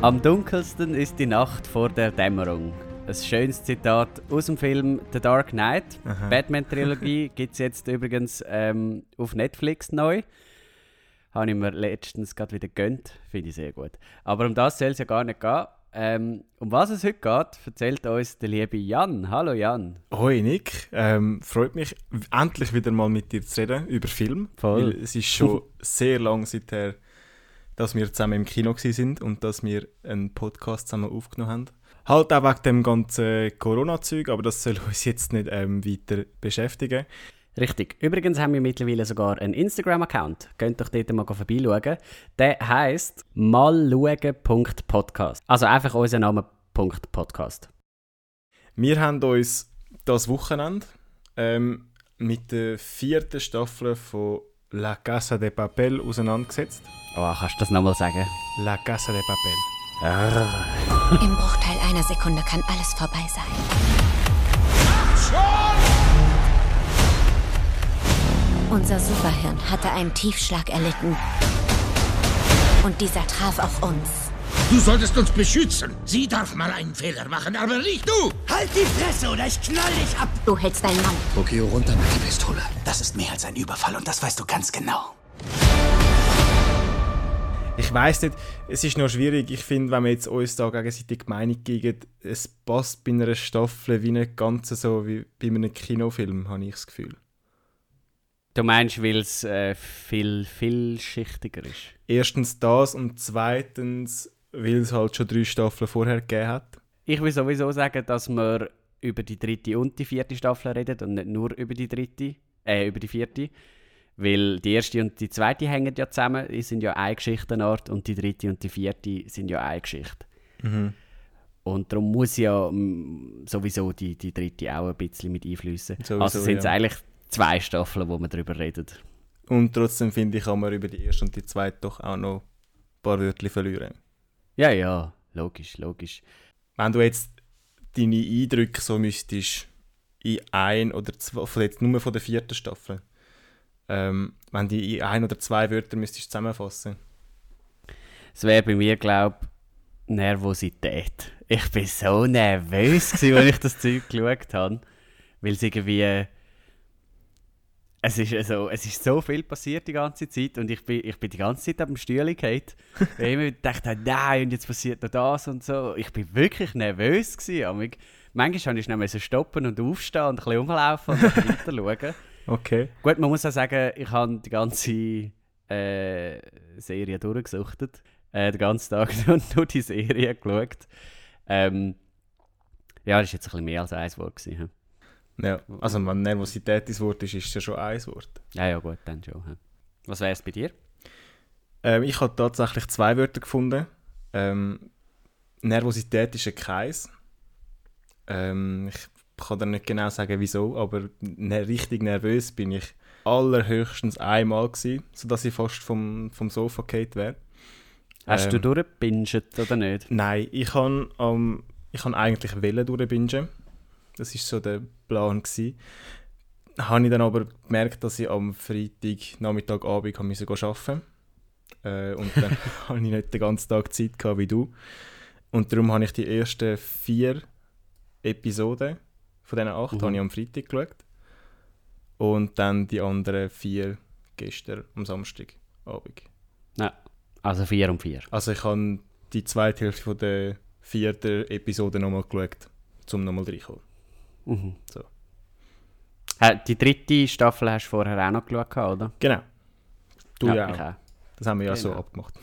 Am dunkelsten ist die Nacht vor der Dämmerung. Ein schönes Zitat aus dem Film The Dark Knight. Batman-Trilogie gibt es jetzt übrigens ähm, auf Netflix neu. Habe ich mir letztens gerade wieder gönnt. Finde ich sehr gut. Aber um das soll es ja gar nicht gehen. Ähm, um was es heute geht, erzählt uns der liebe Jan. Hallo Jan. Hoi Nick, ähm, freut mich endlich wieder mal mit dir zu reden über Film. Voll. Weil es ist schon sehr lang seither, dass wir zusammen im Kino sind und dass wir einen Podcast zusammen aufgenommen haben. Halt auch wegen dem ganzen Corona-Zeug, aber das soll uns jetzt nicht ähm, weiter beschäftigen. Richtig. Übrigens haben wir mittlerweile sogar einen Instagram-Account. Könnt doch dort mal vorbeischauen. Der heisst malschauen.podcast. Also einfach unser Name Podcast. Wir haben uns das Wochenende ähm, mit der vierten Staffel von La Casa de Papel auseinandergesetzt. Oh, kannst du das nochmal sagen? La Casa de Papel. Im Bruchteil einer Sekunde kann alles vorbei sein. Unser Superhirn hatte einen Tiefschlag erlitten. Und dieser traf auch uns. Du solltest uns beschützen. Sie darf mal einen Fehler machen, aber nicht du. Halt die Fresse oder ich knall dich ab! Du hältst deinen Mann. Okay, runter mit die Pistole. Das ist mehr als ein Überfall und das weißt du ganz genau. Ich weiß nicht, es ist noch schwierig. Ich finde, wenn wir jetzt uns da gegenseitig die Meinung geben, es passt bei einer Staffel wie nicht ganz so wie bei einem Kinofilm, habe ich das Gefühl. Du meinst, weil es äh, viel, vielschichtiger ist? Erstens das und zweitens, weil es halt schon drei Staffeln vorher gegeben hat. Ich will sowieso sagen, dass wir über die dritte und die vierte Staffel reden und nicht nur über die dritte, äh, über die vierte. Weil die erste und die zweite hängen ja zusammen, die sind ja eine Geschichtenart und die dritte und die vierte sind ja eine Geschichte. Und darum muss ja mm, sowieso die, die dritte auch ein bisschen mit einfließen. Sowieso, Also sind es ja. eigentlich zwei Staffeln, wo wir darüber reden. Und trotzdem finde ich, kann man über die erste und die zweite doch auch noch ein paar Wörter verlieren. Ja, ja, logisch, logisch. Wenn du jetzt deine Eindrücke so müsstest in ein oder zwei, von jetzt nur von der vierten Staffel, ähm, wenn die in ein oder zwei Wörter müsstest zusammenfassen. Es wäre bei mir, glaube ich, Nervosität. Ich bin so nervös, gewesen, als ich das Zeug geschaut habe. Weil es irgendwie. Es ist, also, es ist so viel passiert die ganze Zeit und ich bin, ich bin die ganze Zeit am Stühle gefallen. Weil ich immer dachte, nein, und jetzt passiert noch das und so. Ich bin wirklich nervös. Gewesen. Manchmal musste ich so stoppen und aufstehen und ein bisschen rumlaufen und weiter schauen. Okay. Gut, man muss auch sagen, ich habe die ganze äh, Serie durchgesuchtet. Äh, den ganzen Tag nur, nur die Serie geschaut. Ähm, ja, das war jetzt ein bisschen mehr als ein Wort. Gewesen? Ja, also wenn Nervosität das Wort ist, ist es ja schon ein Wort. ja, ja, gut, dann schon. hä? Was wäre es bei dir? Ähm, ich habe tatsächlich zwei Wörter gefunden. Ähm, Nervosität ist ein Kreis. Ähm, ich kann dir nicht genau sagen, wieso, aber ne richtig nervös bin ich allerhöchstens einmal gewesen, sodass ich fast vom, vom Sofa gefallen wäre. Hast Ähm, du durchgebinged oder nicht? Nein, ich kann ähm, ich kann eigentlich Welle durchbingen. Das ist so der Plan gsi. Habe ich dann aber gemerkt, dass ich am Freitag Nachmittag Abend arbeiten. Äh, und dann habe ich nicht den ganzen Tag Zeit gehabt wie du. Und darum habe ich die ersten vier Episoden von diesen acht Mhm. habe ich am Freitag geschaut. Und dann die anderen vier gestern am Samstagabend. Nein. Also 4 und 4. Also ich habe die zweite Hälfte von der vierten Episode nochmal geschaut, um nochmal reinkommen. Mhm. So. Die dritte Staffel hast du vorher auch noch geschaut, oder? Genau. Du ja, ich auch. Das haben wir ja so Genau. abgemacht.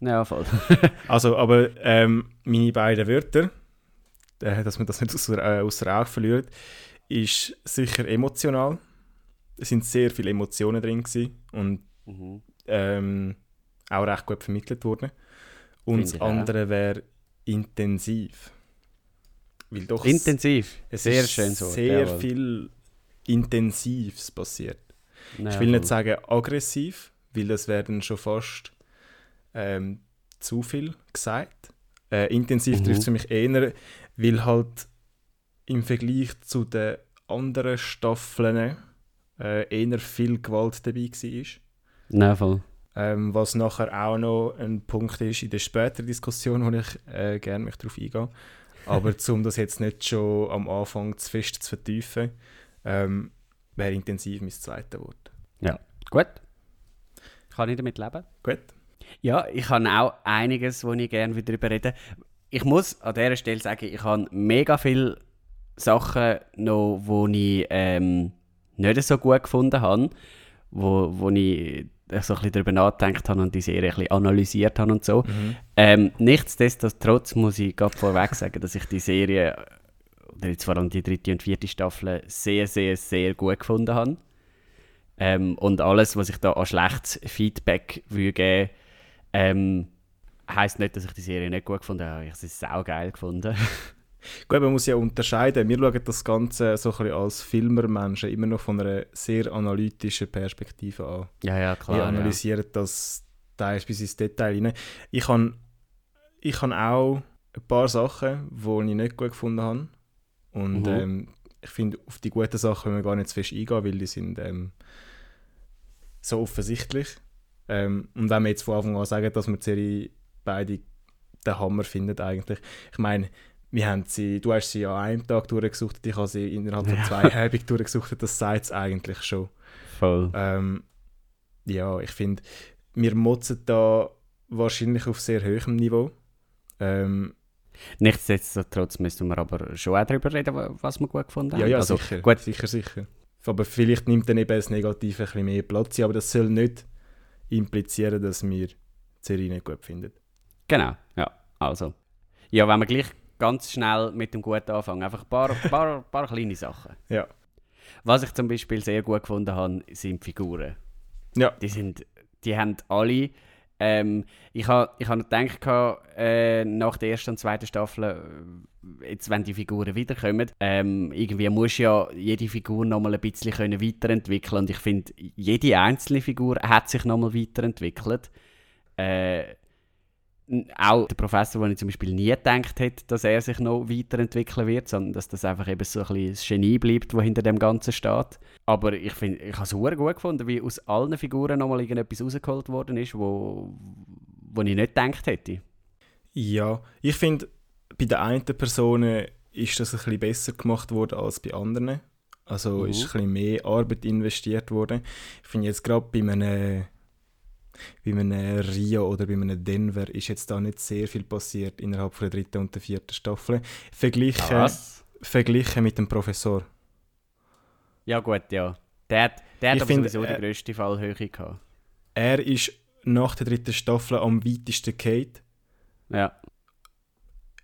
Ja, voll. Also, aber ähm, meine beiden Wörter, äh, dass man das nicht außer, äh, außer Auge verliert, ist sicher emotional. Es sind sehr viele Emotionen drin gewesen und Mhm. ähm, auch recht gut vermittelt worden. Und Finde das andere wäre intensiv. Weil doch Intensiv. Es Sehr ist schön so. sehr viel Intensives passiert. ich will nicht sagen aggressiv, weil das wäre dann schon fast ähm, zu viel gesagt. Äh, intensiv Mhm. trifft es für mich eher, weil halt im Vergleich zu den anderen Staffeln äh, eher viel Gewalt dabei war. Nein, voll. Ähm, was nachher auch noch ein Punkt ist in der späteren Diskussion, wo ich äh, gerne mich darauf eingehe. Aber um das jetzt nicht schon am Anfang zu fest zu vertiefen, ähm, wäre intensiv mein zweites Wort. Ja, gut. Kann ich damit leben? Gut. Ja, ich habe auch einiges, wo ich gerne wieder darüber rede. Ich muss an dieser Stelle sagen, ich habe mega viele Sachen noch, wo ich ähm, nicht so gut gefunden habe, wo, wo ich so ein bisschen darüber nachgedacht habe und die Serie ein bisschen analysiert habe und so. Mhm. Ähm, nichtsdestotrotz muss ich gerade vorweg sagen, dass ich die Serie, oder jetzt vor allem die dritte und vierte Staffel, sehr, sehr, sehr gut gefunden habe. Ähm, und alles, was ich da an schlechtes Feedback würde geben ähm, heisst nicht, dass ich die Serie nicht gut gefunden habe. Ich habe sie saugeil gefunden. Gut, man muss ja unterscheiden. Wir schauen das Ganze so ein bisschen als Filmermenschen immer noch von einer sehr analytischen Perspektive an. ja, ja, klar. Wir analysieren das teils bis ins Detail rein. Ich habe ich auch ein paar Sachen, die ich nicht gut gefunden habe. Und Mhm. ähm, ich finde, auf die guten Sachen können wir gar nicht zu fest eingehen, weil die sind ähm, so offensichtlich. Ähm, und wenn wir jetzt von Anfang an sagen, dass wir die Serie beide den Hammer finden eigentlich. Ich meine, wir haben sie, du hast sie an einem Tag durchgesucht, ich habe sie innerhalb von zwei Abenden durchgesucht, das sagt es eigentlich schon. Ja, voll. Ähm, ja, ich finde, wir motzen da wahrscheinlich auf sehr hohem Niveau. Ähm, Nichtsdestotrotz müssen wir aber schon auch darüber reden, wa- was wir gut gefunden ja, haben. ja, also, sicher, Gut, sicher, sicher. Aber vielleicht nimmt dann eben das Negative ein bisschen mehr Platz aber das soll nicht implizieren, dass wir die Serie nicht gut finden. Genau. Ja, also. Ja, wenn wir gleich ganz schnell mit dem Guten anfangen. Einfach ein paar, paar, paar kleine Sachen. Ja. Was ich zum Beispiel sehr gut gefunden habe, sind die Figuren. Ja, Die, sind, die haben alle. Ähm, ich habe ich ha noch gedacht, äh, nach der ersten und zweiten Staffel, äh, jetzt, wenn die Figuren wiederkommen, ähm, irgendwie muss ja jede Figur nochmal ein bisschen können weiterentwickeln Und ich finde, jede einzelne Figur hat sich nochmal weiterentwickelt. Äh, auch der Professor, wo ich zum Beispiel nie gedacht hätte, dass er sich noch weiterentwickeln wird, sondern dass das einfach eben so ein bisschen das Genie bleibt, wo hinter dem Ganzen steht. Aber ich finde, ich habe es sehr gut gefunden, wie aus allen Figuren nochmal irgendetwas rausgeholt worden ist, wo, wo ich nicht gedacht hätte. Ja, ich finde, bei den einen Personen ist das ein bisschen besser gemacht worden als bei anderen. Also Mhm. ist ein bisschen mehr Arbeit investiert worden. Ich finde jetzt gerade bei einem, bei einem Rio oder bei einem Denver ist jetzt da nicht sehr viel passiert innerhalb von der dritten und der vierten Staffel. Verglichen, Was? verglichen mit dem Professor. Ja gut, ja. Der hat, der hat Ich aber finde, sowieso äh, die grösste Fallhöhe gehabt. Er ist nach der dritten Staffel am weitesten Kate. Ja.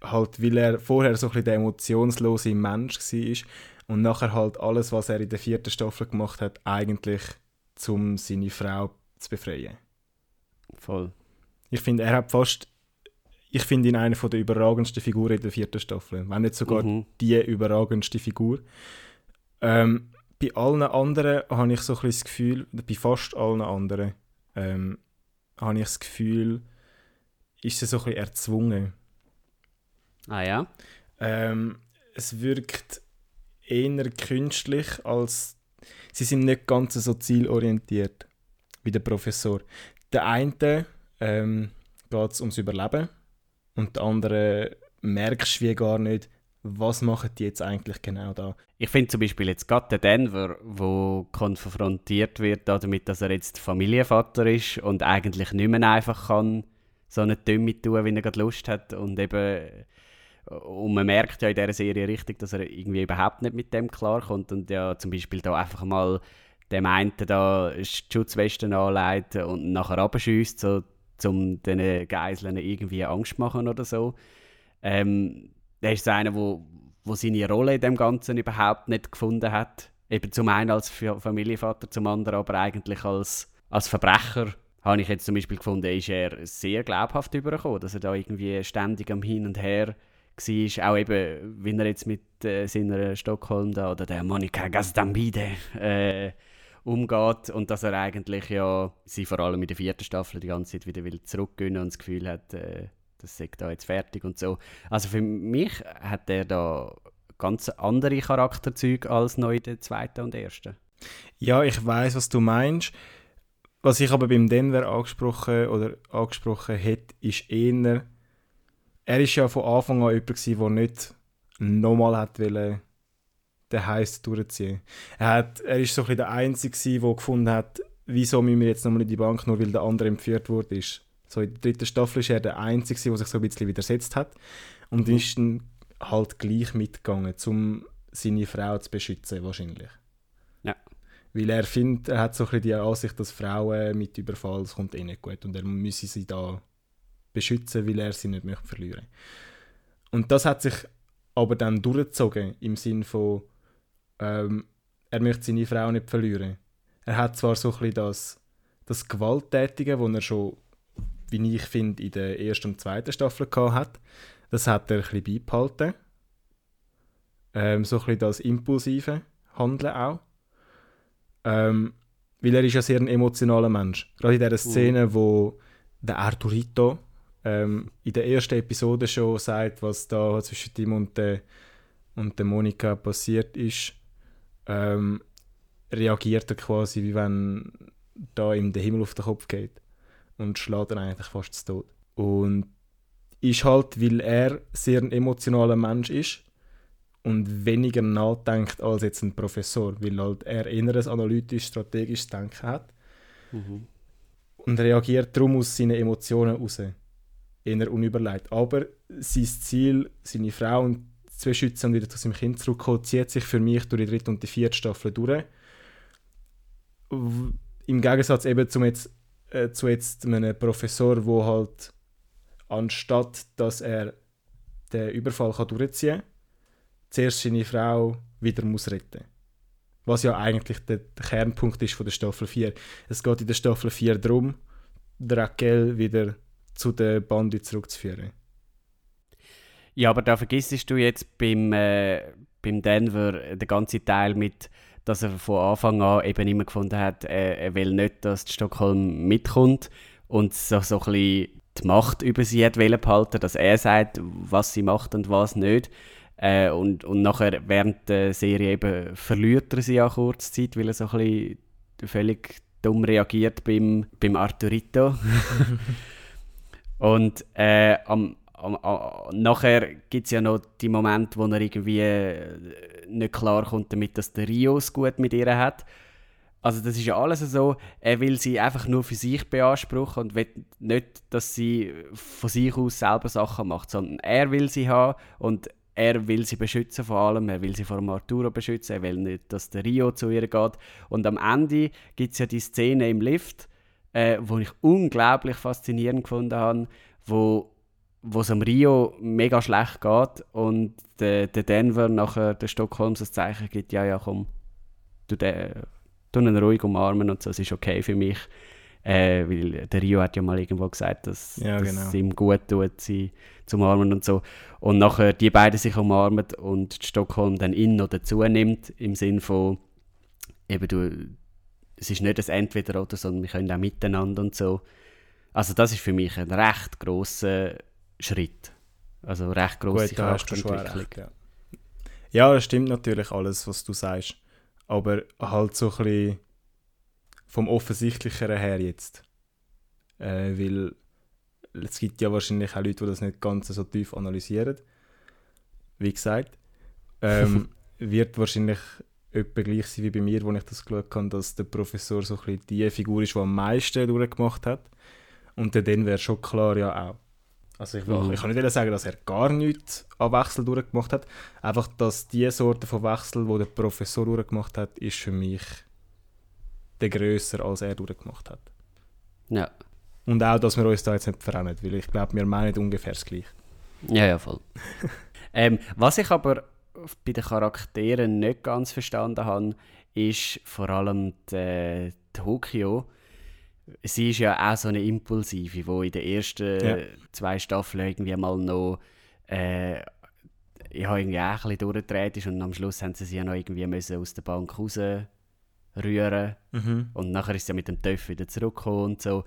halt, weil er vorher so ein bisschen der emotionslose Mensch war und nachher halt alles, was er in der vierten Staffel gemacht hat, eigentlich um seine Frau zu befreien. Voll. Ich finde, er hat fast, ich finde ihn eine der überragendsten Figuren in der vierten Staffel, wenn nicht sogar Mhm. die überragendste Figur. Ähm, bei allen anderen habe ich so ein das Gefühl, bei fast allen anderen, ähm, habe ich das Gefühl, ist sie so ein bisschen erzwungen. Ah ja? Ähm, es wirkt eher künstlich, als sie sind nicht ganz so zielorientiert wie der Professor. Der eine ähm, geht es ums Überleben und der andere merkst du gar nicht, was machen die jetzt eigentlich genau da. Ich finde zum Beispiel jetzt gerade Denver, wo konfrontiert wird damit, dass er jetzt Familienvater ist und eigentlich nicht mehr einfach kann so eine Dümme tun, wie er gerade Lust hat und eben und man merkt ja in dieser Serie richtig, dass er irgendwie überhaupt nicht mit dem klarkommt und ja zum Beispiel da einfach mal dem einen da die Schutzwesten anlegt und nachher abschießt, so um diesen Geiseln irgendwie Angst machen oder so. Ähm, der ist so einer, wo, wo seine Rolle in dem Ganzen überhaupt nicht gefunden hat. Eben zum einen als Fa- Familienvater, zum anderen aber eigentlich als, als Verbrecher. Habe ich jetzt zum Beispiel gefunden, ist er sehr glaubhaft übergekommen, dass er da irgendwie ständig am Hin und Her war. Auch eben, wie er jetzt mit äh, seiner Stockholm da oder der Monika Gazdambide äh, umgeht und dass er eigentlich ja sie vor allem in der vierten Staffel die ganze Zeit wieder will zurückgönnen und das Gefühl hat, äh, das sei da jetzt fertig und so. Also für mich hat er da ganz andere Charakterzüge als noch in der zweiten und ersten. Ja, ich weiß, was du meinst. was ich aber beim Denver angesprochen oder angesprochen hätte, ist eher, er ist ja von Anfang an jemand der nicht nochmal hat wollen, den Heiß durchziehen. Er, hat, er ist so ein bisschen der Einzige gewesen, der gefunden hat, wieso müssen wir jetzt nochmal in die Bank, nur weil der andere entführt wurde. So in der dritten Staffel ist er der Einzige, der sich so ein bisschen widersetzt hat und mhm. ist dann halt gleich mitgegangen, um seine Frau zu beschützen wahrscheinlich. Ja. Weil er findet, er hat so ein bisschen die Ansicht, dass Frauen mit Überfall, das kommt eh nicht gut und er müsse sie da beschützen, weil er sie nicht möchte verlieren. Und das hat sich aber dann durchgezogen im Sinn von, ähm, er möchte seine Frau nicht verlieren. Er hat zwar so ein bisschen das, das Gewalttätige, das er schon, wie ich finde, in der ersten und zweiten Staffel gehabt hat, das hat er ein bisschen beibehalten. Ähm, so ein bisschen das impulsive Handeln auch. Ähm, weil er ist ja sehr ein emotionaler Mensch. Gerade in dieser Szene, wo der Arturito ähm, in der ersten Episode schon sagt, was da zwischen ihm und der, und der Monika passiert ist, ähm, reagiert er quasi, wie wenn da ihm der Himmel auf den Kopf geht und schlägt ihn eigentlich fast zu Tod. Und ist halt, weil er sehr ein emotionaler Mensch ist und weniger nachdenkt als jetzt ein Professor, weil halt er inneres analytisch strategisches Denken hat mhm. und reagiert darum aus seinen Emotionen heraus. Eher unüberlegt. Aber sein Ziel, seine Frau zu beschützen und wieder zu seinem Kind zurückzukommen, zieht sich für mich durch die dritte und die vierte Staffel durch. Im Gegensatz eben zum jetzt, äh, zu jetzt einem Professor, wo halt anstatt dass er den Überfall kann durchziehen kann, zuerst seine Frau wieder muss retten Was ja eigentlich der, Kernpunkt ist von der Staffel 4. Es geht in der Staffel 4 darum, Raquel wieder zu der Bande zurückzuführen. Ja, aber da vergisst du jetzt beim, äh, beim Denver den ganzen Teil mit, dass er von Anfang an eben immer gefunden hat, äh, er will nicht, dass Stockholm mitkommt und so, so ein bisschen die Macht über sie hat behalten, dass er sagt, was sie macht und was nicht. Äh, und, und nachher während der Serie eben verliert er sie auch kurz Zeit, weil er so ein bisschen völlig dumm reagiert beim, beim Arturito. und äh, am, nachher gibt es ja noch die Momente, wo er irgendwie äh, nicht klar kommt damit, dass der Rio es gut mit ihr hat. Also das ist ja alles so, er will sie einfach nur für sich beanspruchen und will nicht, dass sie von sich aus selber Sachen macht, sondern er will sie haben und er will sie beschützen vor allem, er will sie vor Arturo beschützen, er will nicht, dass der Rio zu ihr geht. Und am Ende gibt es ja die Szene im Lift, äh, wo ich unglaublich faszinierend gefunden habe, wo wo es am Rio mega schlecht geht und der, der Denver nachher der Stockholm das Zeichen gibt, ja, ja, komm, du, de, du ihn ruhig umarmen und so, es ist okay für mich. Äh, weil der Rio hat ja mal irgendwo gesagt, dass, ja, genau. es ihm gut tut, sie zu umarmen und so. Und nachher die beiden sich umarmen und Stockholm dann ihn noch dazu nimmt, im Sinn von, eben du, es ist nicht das Entweder oder, sondern wir können auch miteinander und so. Also das ist für mich ein recht grosser Schritt. Also recht grosse Charakterentwicklung. Ja. ja, das stimmt natürlich alles, was du sagst. Aber halt so ein bisschen vom Offensichtlicheren her jetzt. Äh, weil es gibt ja wahrscheinlich auch Leute, die das nicht ganz so tief analysieren. Wie gesagt. Ähm, wird wahrscheinlich etwa gleich sein wie bei mir, wo ich das geschaut habe, dass der Professor so ein bisschen die Figur ist, die am meisten durchgemacht hat. Und dann wäre schon klar ja auch. Also ich, mhm. ich kann nicht sagen, dass er gar nichts an Wechsel durchgemacht hat. Einfach, dass die Sorte von Wechsel, wo der Professor durchgemacht hat, ist für mich der grösser, als er durchgemacht hat. Ja. Und auch, dass wir uns da jetzt nicht verrennen, weil ich glaube, wir meinen ungefähr das Gleiche. Ja, ja, voll. ähm, was ich aber bei den Charakteren nicht ganz verstanden habe, ist vor allem die, Tokio sie ist ja auch so eine Impulsive, wo in den ersten ja. zwei Staffeln irgendwie mal noch äh, ich habe irgendwie auch ein bisschen durchgedreht ist und am Schluss haben sie sie ja noch irgendwie müssen aus der Bank rausrühren mhm. und nachher ist sie ja mit dem Töff wieder zurückgekommen und so.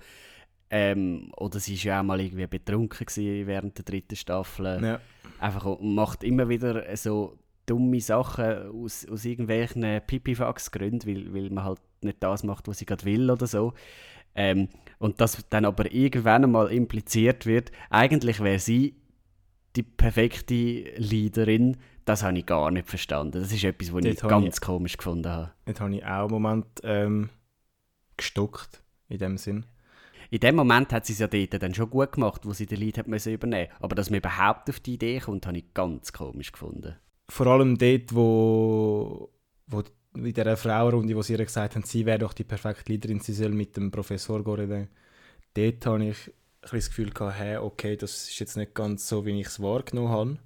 Ähm, oder sie war ja auch mal irgendwie betrunken während der dritten Staffel. Ja. Einfach macht immer wieder so dumme Sachen aus, aus irgendwelchen Pipifax-Gründen, weil, weil man halt nicht das macht, was sie gerade will oder so. Ähm, und dass dann aber irgendwann einmal impliziert wird, eigentlich wäre sie die perfekte Leaderin, das habe ich gar nicht verstanden. Das ist etwas, was ich ganz ich- komisch gefunden habe. Jetzt habe ich auch einen Moment ähm, gestockt, in dem Sinn. In dem Moment hat sie es ja dort dann schon gut gemacht, wo sie den Lead hat müssen übernehmen Aber dass man überhaupt auf die Idee kommt, habe ich ganz komisch gefunden. Vor allem dort, wo, wo in dieser Frauenrunde, wo sie ihr gesagt haben, sie wäre doch die perfekte Leaderin, sie soll mit dem Professor reden. Dort habe ich das Gefühl gehabt, hey, okay, das ist jetzt nicht ganz so, wie ich es wahrgenommen habe.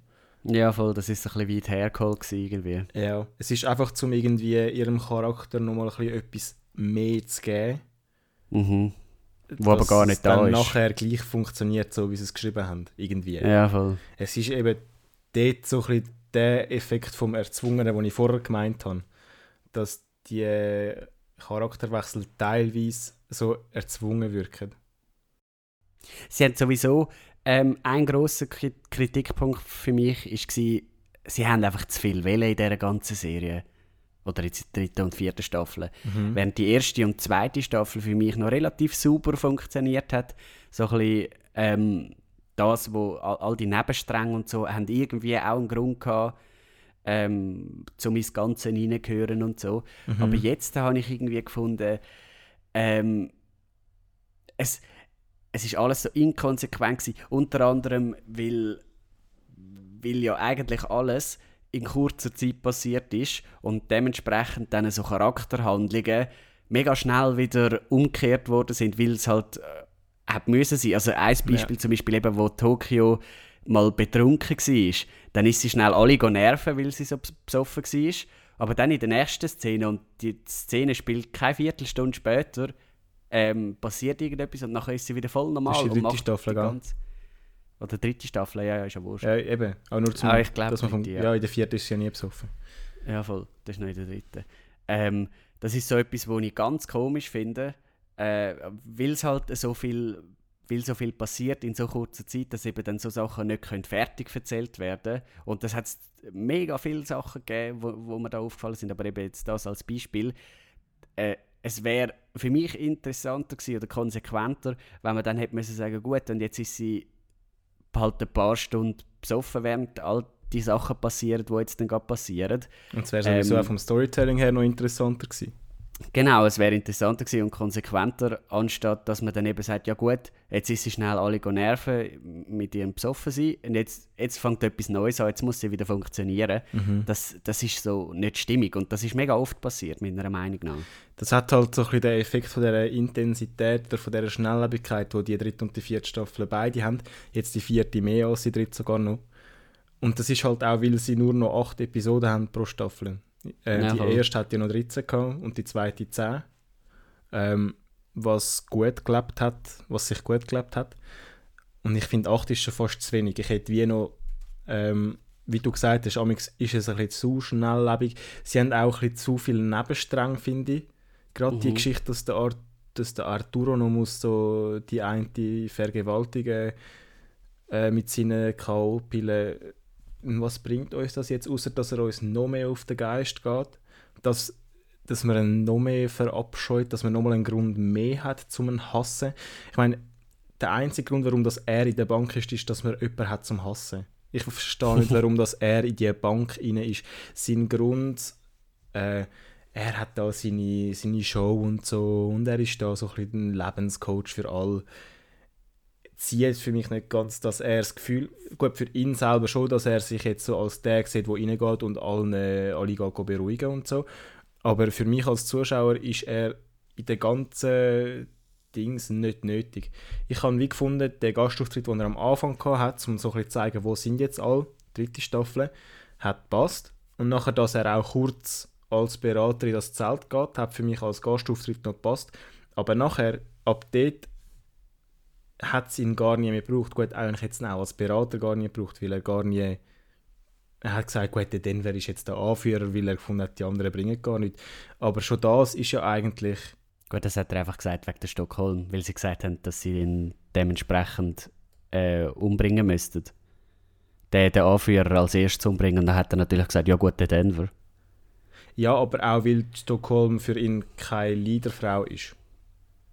Ja, voll, das ist ein bisschen weit hergeholt irgendwie. Ja, es ist einfach, um irgendwie ihrem Charakter nochmal ein bisschen etwas mehr zu geben. Mhm. Wo aber gar nicht da dann ist. nachher gleich funktioniert, so wie sie es geschrieben haben. Irgendwie. Ja, voll. Es ist eben dort so ein bisschen der Effekt vom Erzwungenen, den ich vorher gemeint habe. Dass die Charakterwechsel teilweise so erzwungen wirken. Sie haben sowieso ähm, ein grosser Kri- Kritikpunkt für mich war, sie haben einfach zu viel Welle in dieser ganzen Serie. Oder jetzt in der dritten und vierten Staffel. Während die erste und zweite Staffel für mich noch relativ super funktioniert hat. So ein bisschen ähm, das, wo all, all die Nebenstränge und so, haben irgendwie auch einen Grund gehabt, ähm, um ins Ganze hineingehören und so. Aber jetzt habe ich irgendwie gefunden, ähm, es, es ist alles so inkonsequent gewesen. Unter anderem, weil, weil ja eigentlich alles in kurzer Zeit passiert ist und dementsprechend dann so Charakterhandlungen mega schnell wieder umgekehrt worden sind, weil es halt äh, hat müssen sein. Also ein Beispiel zum Beispiel eben, wo Tokio mal betrunken war, dann ist sie schnell alle nerven, weil sie so bes- besoffen war. Aber dann in der nächsten Szene, und die Szene spielt keine Viertelstunde später, ähm, passiert irgendetwas und nachher ist sie wieder voll normal. Das ist die und dritte macht Staffel, die ganze- Oder dritte Staffel, ja, ja, ist ja wurscht. Ja, eben. Auch nur zum, Ah, ich glaub, dass man vom, ja. ja. in der vierten ist sie ja nie besoffen. Ja, voll. Das ist noch in der dritten. Ähm, das ist so etwas, was ich ganz komisch finde, äh, weil es halt so viel, weil so viel passiert in so kurzer Zeit, dass eben dann so Sachen nicht können fertig erzählt werden Und das hat mega viele Sachen gegeben, wo, wo mir da aufgefallen sind, aber eben jetzt das als Beispiel. Äh, es wäre für mich interessanter gewesen oder konsequenter, wenn man dann hätte müssen sagen, gut, und jetzt ist sie halt ein paar Stunden besoffen, während all die Sachen passieren, die jetzt dann gerade passieren. Und es wäre sowieso Ähm, auch vom Storytelling her noch interessanter gewesen. Genau, es wäre interessanter gewesen und konsequenter, anstatt dass man dann eben sagt, ja gut, jetzt ist sie schnell alle nerven mit ihrem besoffen sein und jetzt, jetzt fängt etwas Neues an, jetzt muss sie wieder funktionieren. Das, das ist so nicht stimmig und das ist mega oft passiert, meiner Meinung nach. Das hat halt so ein bisschen den Effekt von dieser Intensität oder von dieser Schnelllebigkeit, die die dritte und die vierte Staffel beide haben. Jetzt die vierte mehr als die dritte sogar noch. Und das ist halt auch, weil sie nur noch acht Episoden haben pro Staffel. Äh, Ja, die voll. erste hat ja noch 13 gehabt und die zweite 10. Ähm, was gut gelebt hat, was sich gut gelebt hat. Und ich finde, 8 ist schon fast zu wenig. Ich hätte wie noch, ähm, wie du gesagt hast, amigs ist es ein bisschen zu schnelllebig. Sie haben auch ein bisschen zu viele Nebenstränge, finde ich. Gerade die Geschichte, dass der, Art, dass der Arturo noch muss so die eine vergewaltigen äh, mit seinen K.O.-Pillen. Was bringt uns das jetzt, außer dass er uns noch mehr auf den Geist geht? Dass, dass man ihn noch mehr verabscheut, dass man nochmal einen Grund mehr hat zum Hassen. Ich meine, der einzige Grund, warum das er in der Bank ist, ist, dass man jemanden hat zum Hassen. Ich verstehe nicht, warum das er in die Bank rein ist. Sein Grund, äh, er hat da seine, seine Show und so und er ist da so ein bisschen ein Lebenscoach für alle. Zieht für mich nicht ganz, dass er das Gefühl, gut für ihn selber schon, dass er sich jetzt so als der sieht, der reingeht und allen, äh, alle geht beruhigen und so. Aber für mich als Zuschauer ist er in den ganzen Dings nicht nötig. Ich habe wie gefunden, der Gastauftritt, den er am Anfang gehabt hat, um so ein bisschen zu zeigen, wo sind jetzt alle, dritte Staffel, hat passt. Und nachher, dass er auch kurz als Berater in das Zelt geht, hat für mich als Gastauftritt noch gepasst. Aber nachher, ab dort, hat es ihn gar nie mehr gebraucht. Gut, eigentlich jetzt auch als Berater gar nie gebraucht, weil er gar nie. Er hat gesagt, gut, der Denver ist jetzt der Anführer, weil er gefunden hat, die anderen bringen gar nichts. Aber schon das ist ja eigentlich. Gut, das hat er einfach gesagt wegen der Stockholm, weil sie gesagt haben, dass sie ihn dementsprechend äh, umbringen müssten. Den, den Anführer als erstes umbringen, dann hat er natürlich gesagt, ja gut, der Denver. Ja, aber auch weil Stockholm für ihn keine Leaderfrau ist.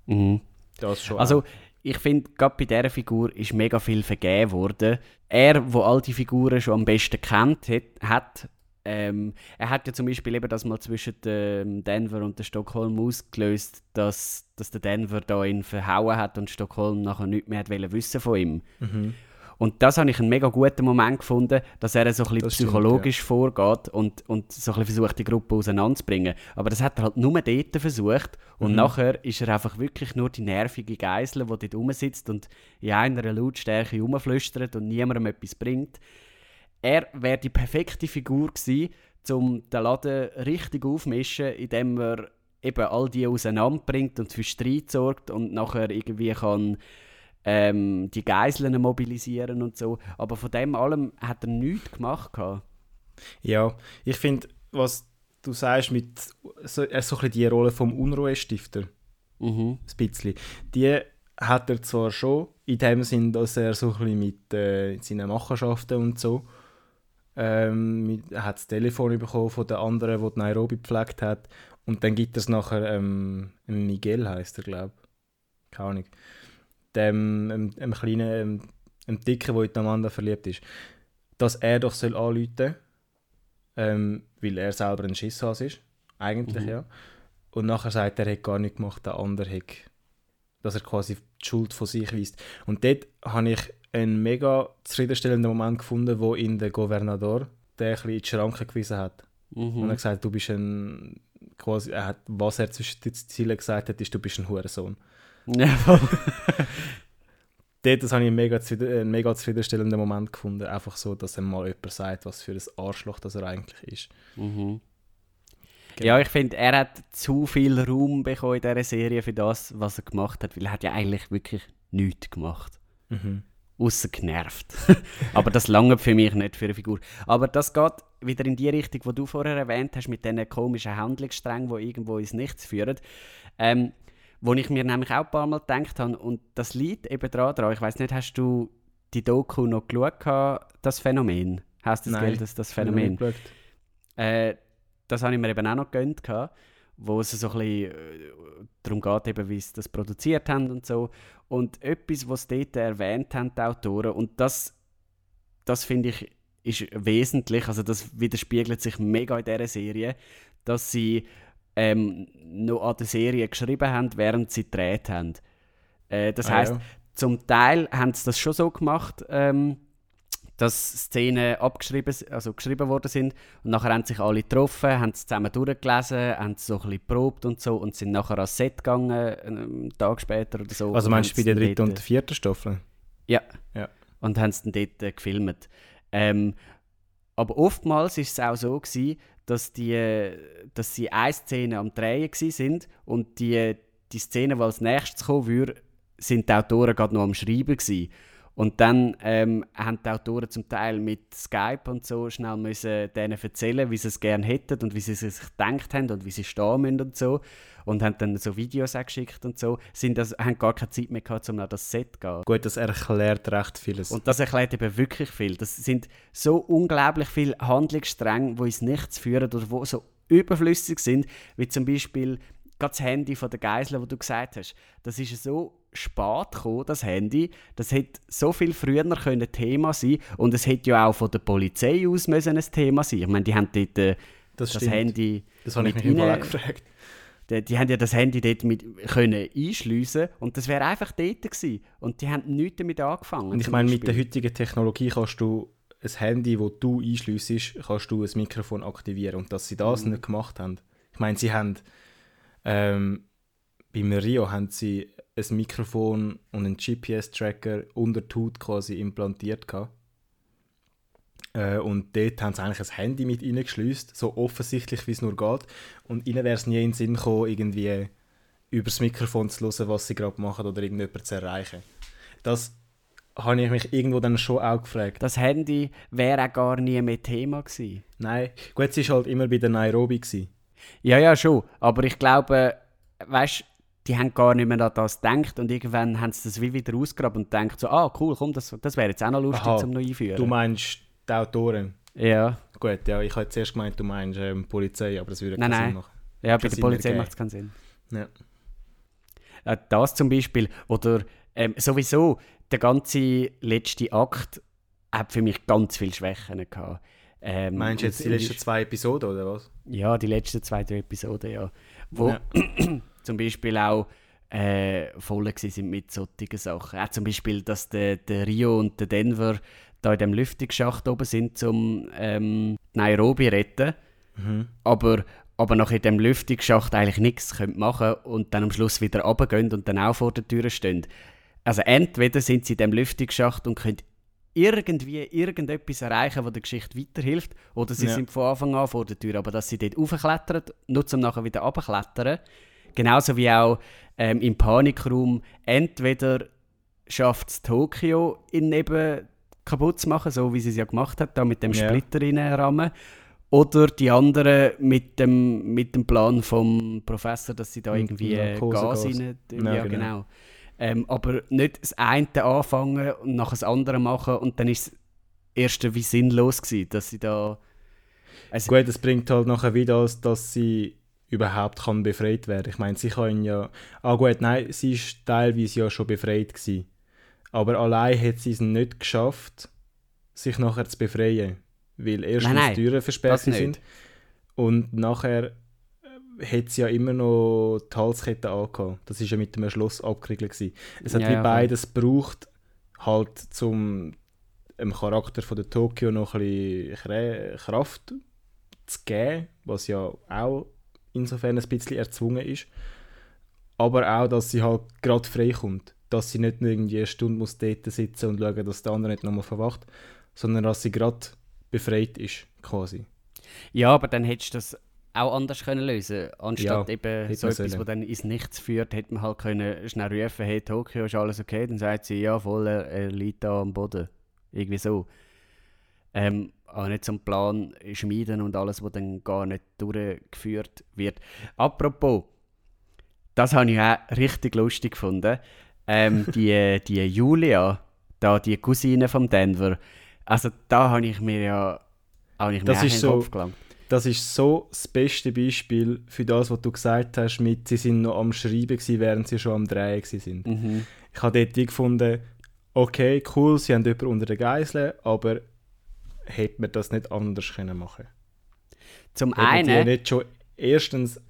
Mhm. Das schon. Also, ich finde, gerade bei dieser Figur ist mega viel vergeben worden. Er, wo all die Figuren schon am besten kennt hat, ähm, er hat ja zum Beispiel eben das mal zwischen dem Denver und Stockholm ausgelöst, dass, dass der Denver da ihn verhauen hat und Stockholm nachher nichts mehr hat wissen von ihm. Mhm. Und das habe ich einen mega guten Moment gefunden, dass er so ein bisschen Das stimmt, psychologisch vorgeht und, und so ein bisschen versucht, die Gruppe auseinanderzubringen. Aber das hat er halt nur dort versucht. Und Mhm. nachher ist er einfach wirklich nur die nervige Geisel, die dort rumsitzt und in einer Lautstärke rumflüstert und niemandem etwas bringt. Er wäre die perfekte Figur gewesen, um den Laden richtig aufmischen, indem er eben all die auseinanderbringt und für Streit sorgt und nachher irgendwie kann ähm, die Geiseln mobilisieren und so. Aber von dem allem hat er nichts gemacht. gehabt. Ja, ich finde, was du sagst mit so, äh, so ein bisschen die Rolle vom Unruhestifter, Mhm. ein bisschen, die hat er zwar schon in dem Sinn, dass er so ein bisschen mit äh, seinen Machenschaften und so ähm, er hat das Telefon bekommen von der anderen, die, Nairobi gepflegt hat und dann gibt es nachher ähm, Miguel heißt er glaube ich, keine Ahnung, dem einem, einem kleinen, einem, einem dicken, der in Amanda verliebt ist, dass er doch soll anrufen ähm, weil er selber ein Schisshas ist. Eigentlich, Mhm. ja. Und nachher sagt er, er hat gar nicht gemacht, der andere hat, dass er quasi die Schuld von sich weist. Und dort habe ich einen mega zufriedenstellenden Moment gefunden, wo ihn der Gouverneur der ein bisschen in die Schranke gewiesen hat. Und er Mhm. hat gesagt, du bist ein, quasi, er hat, was er zwischen den Zielen gesagt hat, ist, du bist ein Hurensohn. Ja, voll. Dort das habe ich einen mega, einen mega zufriedenstellenden Moment gefunden. Einfach so, dass ihm mal jemand sagt, was für ein Arschloch das er eigentlich ist. Mhm. Genau. Ja, ich finde, er hat zu viel Raum bekommen in dieser Serie für das, was er gemacht hat, weil er hat ja eigentlich wirklich nichts gemacht. Mhm. Außer genervt. Aber das lange für mich nicht für eine Figur. Aber das geht wieder in die Richtung, die du vorher erwähnt hast, mit diesen komischen Handlungssträngen, die irgendwo ins Nichts führen. Ähm, wo ich mir nämlich auch ein paar Mal gedacht habe, und das liegt eben daran, ich weiß nicht, hast du die Doku noch geschaut, das Phänomen? Heißt das Nein, Geld, das, das Phänomen? Äh, das habe ich mir eben auch noch gegönnt, wo es so ein bisschen äh, darum geht, eben, wie sie das produziert haben und so. Und etwas, was sie dort erwähnt haben, die Autoren, und das, das finde ich, ist wesentlich, also das widerspiegelt sich mega in dieser Serie, dass sie ähm, noch an der Serie geschrieben haben, während sie gedreht haben. Äh, das Ah, heißt, ja. zum Teil haben sie das schon so gemacht, ähm, dass Szenen abgeschrieben, also geschrieben worden sind und nachher haben sich alle getroffen, haben es zusammen durchgelesen, haben es so ein bisschen geprobt und so und sind nachher ans Set gegangen, äh, einen Tag später oder so. Also meinst du bei der dritten und vierten Staffel? Ja. Ja. Und haben es dann dort äh, gefilmt. Ähm, aber oftmals ist es auch so gewesen, dass die, dass sie eine Szene am Drehen sind und die, die Szene, die als nächstes kommen würde, sind die Autoren gerade noch am Schreiben gsi. Und dann ähm, haben die Autoren zum Teil mit Skype und so schnell müssen denen erzählen, wie sie es gerne hätten und wie sie es sich gedacht haben und wie sie stehen müssen und so. Und haben dann so Videos auch geschickt und so. Sind das, haben gar keine Zeit mehr gehabt, um an das Set zu gehen. Gut, das erklärt recht vieles. Und das erklärt eben wirklich viel. Das sind so unglaublich viele Handlungsstränge, die ins Nichts führen oder die so überflüssig sind, wie zum Beispiel das Handy von der Geisel, wo du gesagt hast. Das ist so spät gekommen, das Handy. Das hätte so viel früher können Thema sein und es hätte ja auch von der Polizei aus müssen ein Thema sein. Ich meine, die haben dort äh, das das. Handy das habe ich mich rein- gefragt. die, die haben ja das Handy dort mit können einschliessen und das wäre einfach dort gewesen. Und die haben nichts damit angefangen. Und ich meine, mit der heutigen Technologie kannst du ein Handy, das du einschliessest, kannst du ein Mikrofon aktivieren. Und dass sie das Mhm. nicht gemacht haben. Ich meine, sie haben ähm, beim Rio haben sie ein Mikrofon und einen GPS-Tracker unter die Haut quasi implantiert gehabt. Äh, und dort haben sie eigentlich ein Handy mit reingeschleust, so offensichtlich wie es nur geht. Und ihnen wäre es nie in den Sinn gekommen, irgendwie über das Mikrofon zu hören, was sie gerade machen oder irgendjemanden zu erreichen. Das habe ich mich irgendwo dann schon auch gefragt. Das Handy wäre auch gar nie mehr Thema gewesen. Nein, gut, es war halt immer bei der Nairobi. Gewesen. Ja, ja, schon. Aber ich glaube, weißt die haben gar nicht mehr an das gedacht und irgendwann haben sie das wie wieder ausgegraben und denkt so, ah, cool, komm, das, das wäre jetzt auch noch lustig Aha, zum neu einführen. Du meinst die Autoren? ja. Gut, ja, ich habe zuerst gemeint, du meinst ähm, Polizei, aber das würde Nein, keinen nein. Sinn machen. ja, bei der Polizei macht es keinen Sinn. Ja. Äh, das zum Beispiel. Oder ähm, sowieso, der ganze letzte Akt hat für mich ganz viele Schwächen gehabt. Ähm, Meinst du jetzt die letzten zwei Episoden oder was? Ja, die letzten zwei, drei Episoden, ja. Wo Ja. zum Beispiel auch äh, voll sind mit solchen Sachen. Auch zum Beispiel, dass der, der Rio und der Denver da in dem Lüftungsschacht oben sind, zum ähm, Nairobi retten. Aber, aber nach in dem Lüftungsschacht eigentlich nichts können machen und dann am Schluss wieder runtergehen und dann auch vor der Tür stehen. Also entweder sind sie in dem Lüftungsschacht und können irgendwie irgendetwas erreichen, was der Geschichte weiterhilft, oder sie Ja. sind von Anfang an vor der Tür, aber dass sie dort raufklettern, nur um nachher wieder runterklettern. Genauso wie auch ähm, im Panikraum entweder schafft es Tokio in eben kaputt zu machen, so wie sie es ja gemacht hat, da mit dem Ja. Splitter reinrammen. Oder die anderen mit dem, mit dem Plan vom Professor, dass sie da irgendwie Narkosegas. Gas rein... Ja, Ja, genau. genau. Ähm, aber nicht das eine anfangen und nachher das andere machen und dann ist das erste wie sinnlos gewesen, dass sie da... Also, Gut, es bringt halt nachher wieder, als dass sie überhaupt kann befreit werden. Ich meine, sie kann ja... Ah gut, nein, sie ist teilweise ja schon befreit gewesen. Aber allein hat sie es nicht geschafft, sich nachher zu befreien. Weil erstens Nein, nein, die Türen versperrt sind und nachher äh, hat sie ja immer noch die Halskette angehabt. Das ist ja mit dem Schloss abgeriegelt gewesen. Es hat Ja, wie ja, beides gebraucht, halt zum dem Charakter von der Tokio noch ein bisschen Kraft zu geben, was ja auch insofern ein bisschen erzwungen ist. Aber auch, dass sie halt gerade frei kommt. Dass sie nicht nur irgendwie eine Stunde muss dort sitzen und schauen, dass der andere nicht nochmal verwacht, sondern dass sie gerade befreit ist, quasi. Ja, aber dann hättest du das auch anders können lösen Anstatt Ja, eben so etwas, sollen. das dann ins Nichts führt, hätte man halt können schnell rufen, hey Tokio, ist alles okay? Dann sagt sie, ja voll, er, er liegt da am Boden. Irgendwie so. Ähm, auch nicht zum Plan schmieden und alles, was dann gar nicht durchgeführt wird. Apropos, das habe ich auch richtig lustig gefunden. Ähm, die, die Julia, da die Cousine von Denver, also da habe ich mir ja auch nicht Das mehr in so- Kopf gelangt. Das ist so das beste Beispiel für das, was du gesagt hast, mit sie sind noch am Schreiben gewesen, während sie schon am Drehen sind. Mhm. Ich habe dort gefunden, okay, cool, sie haben jemanden unter den Geiseln, aber hätte man das nicht anders können machen Zum Hätte man die einen, nicht schon erstens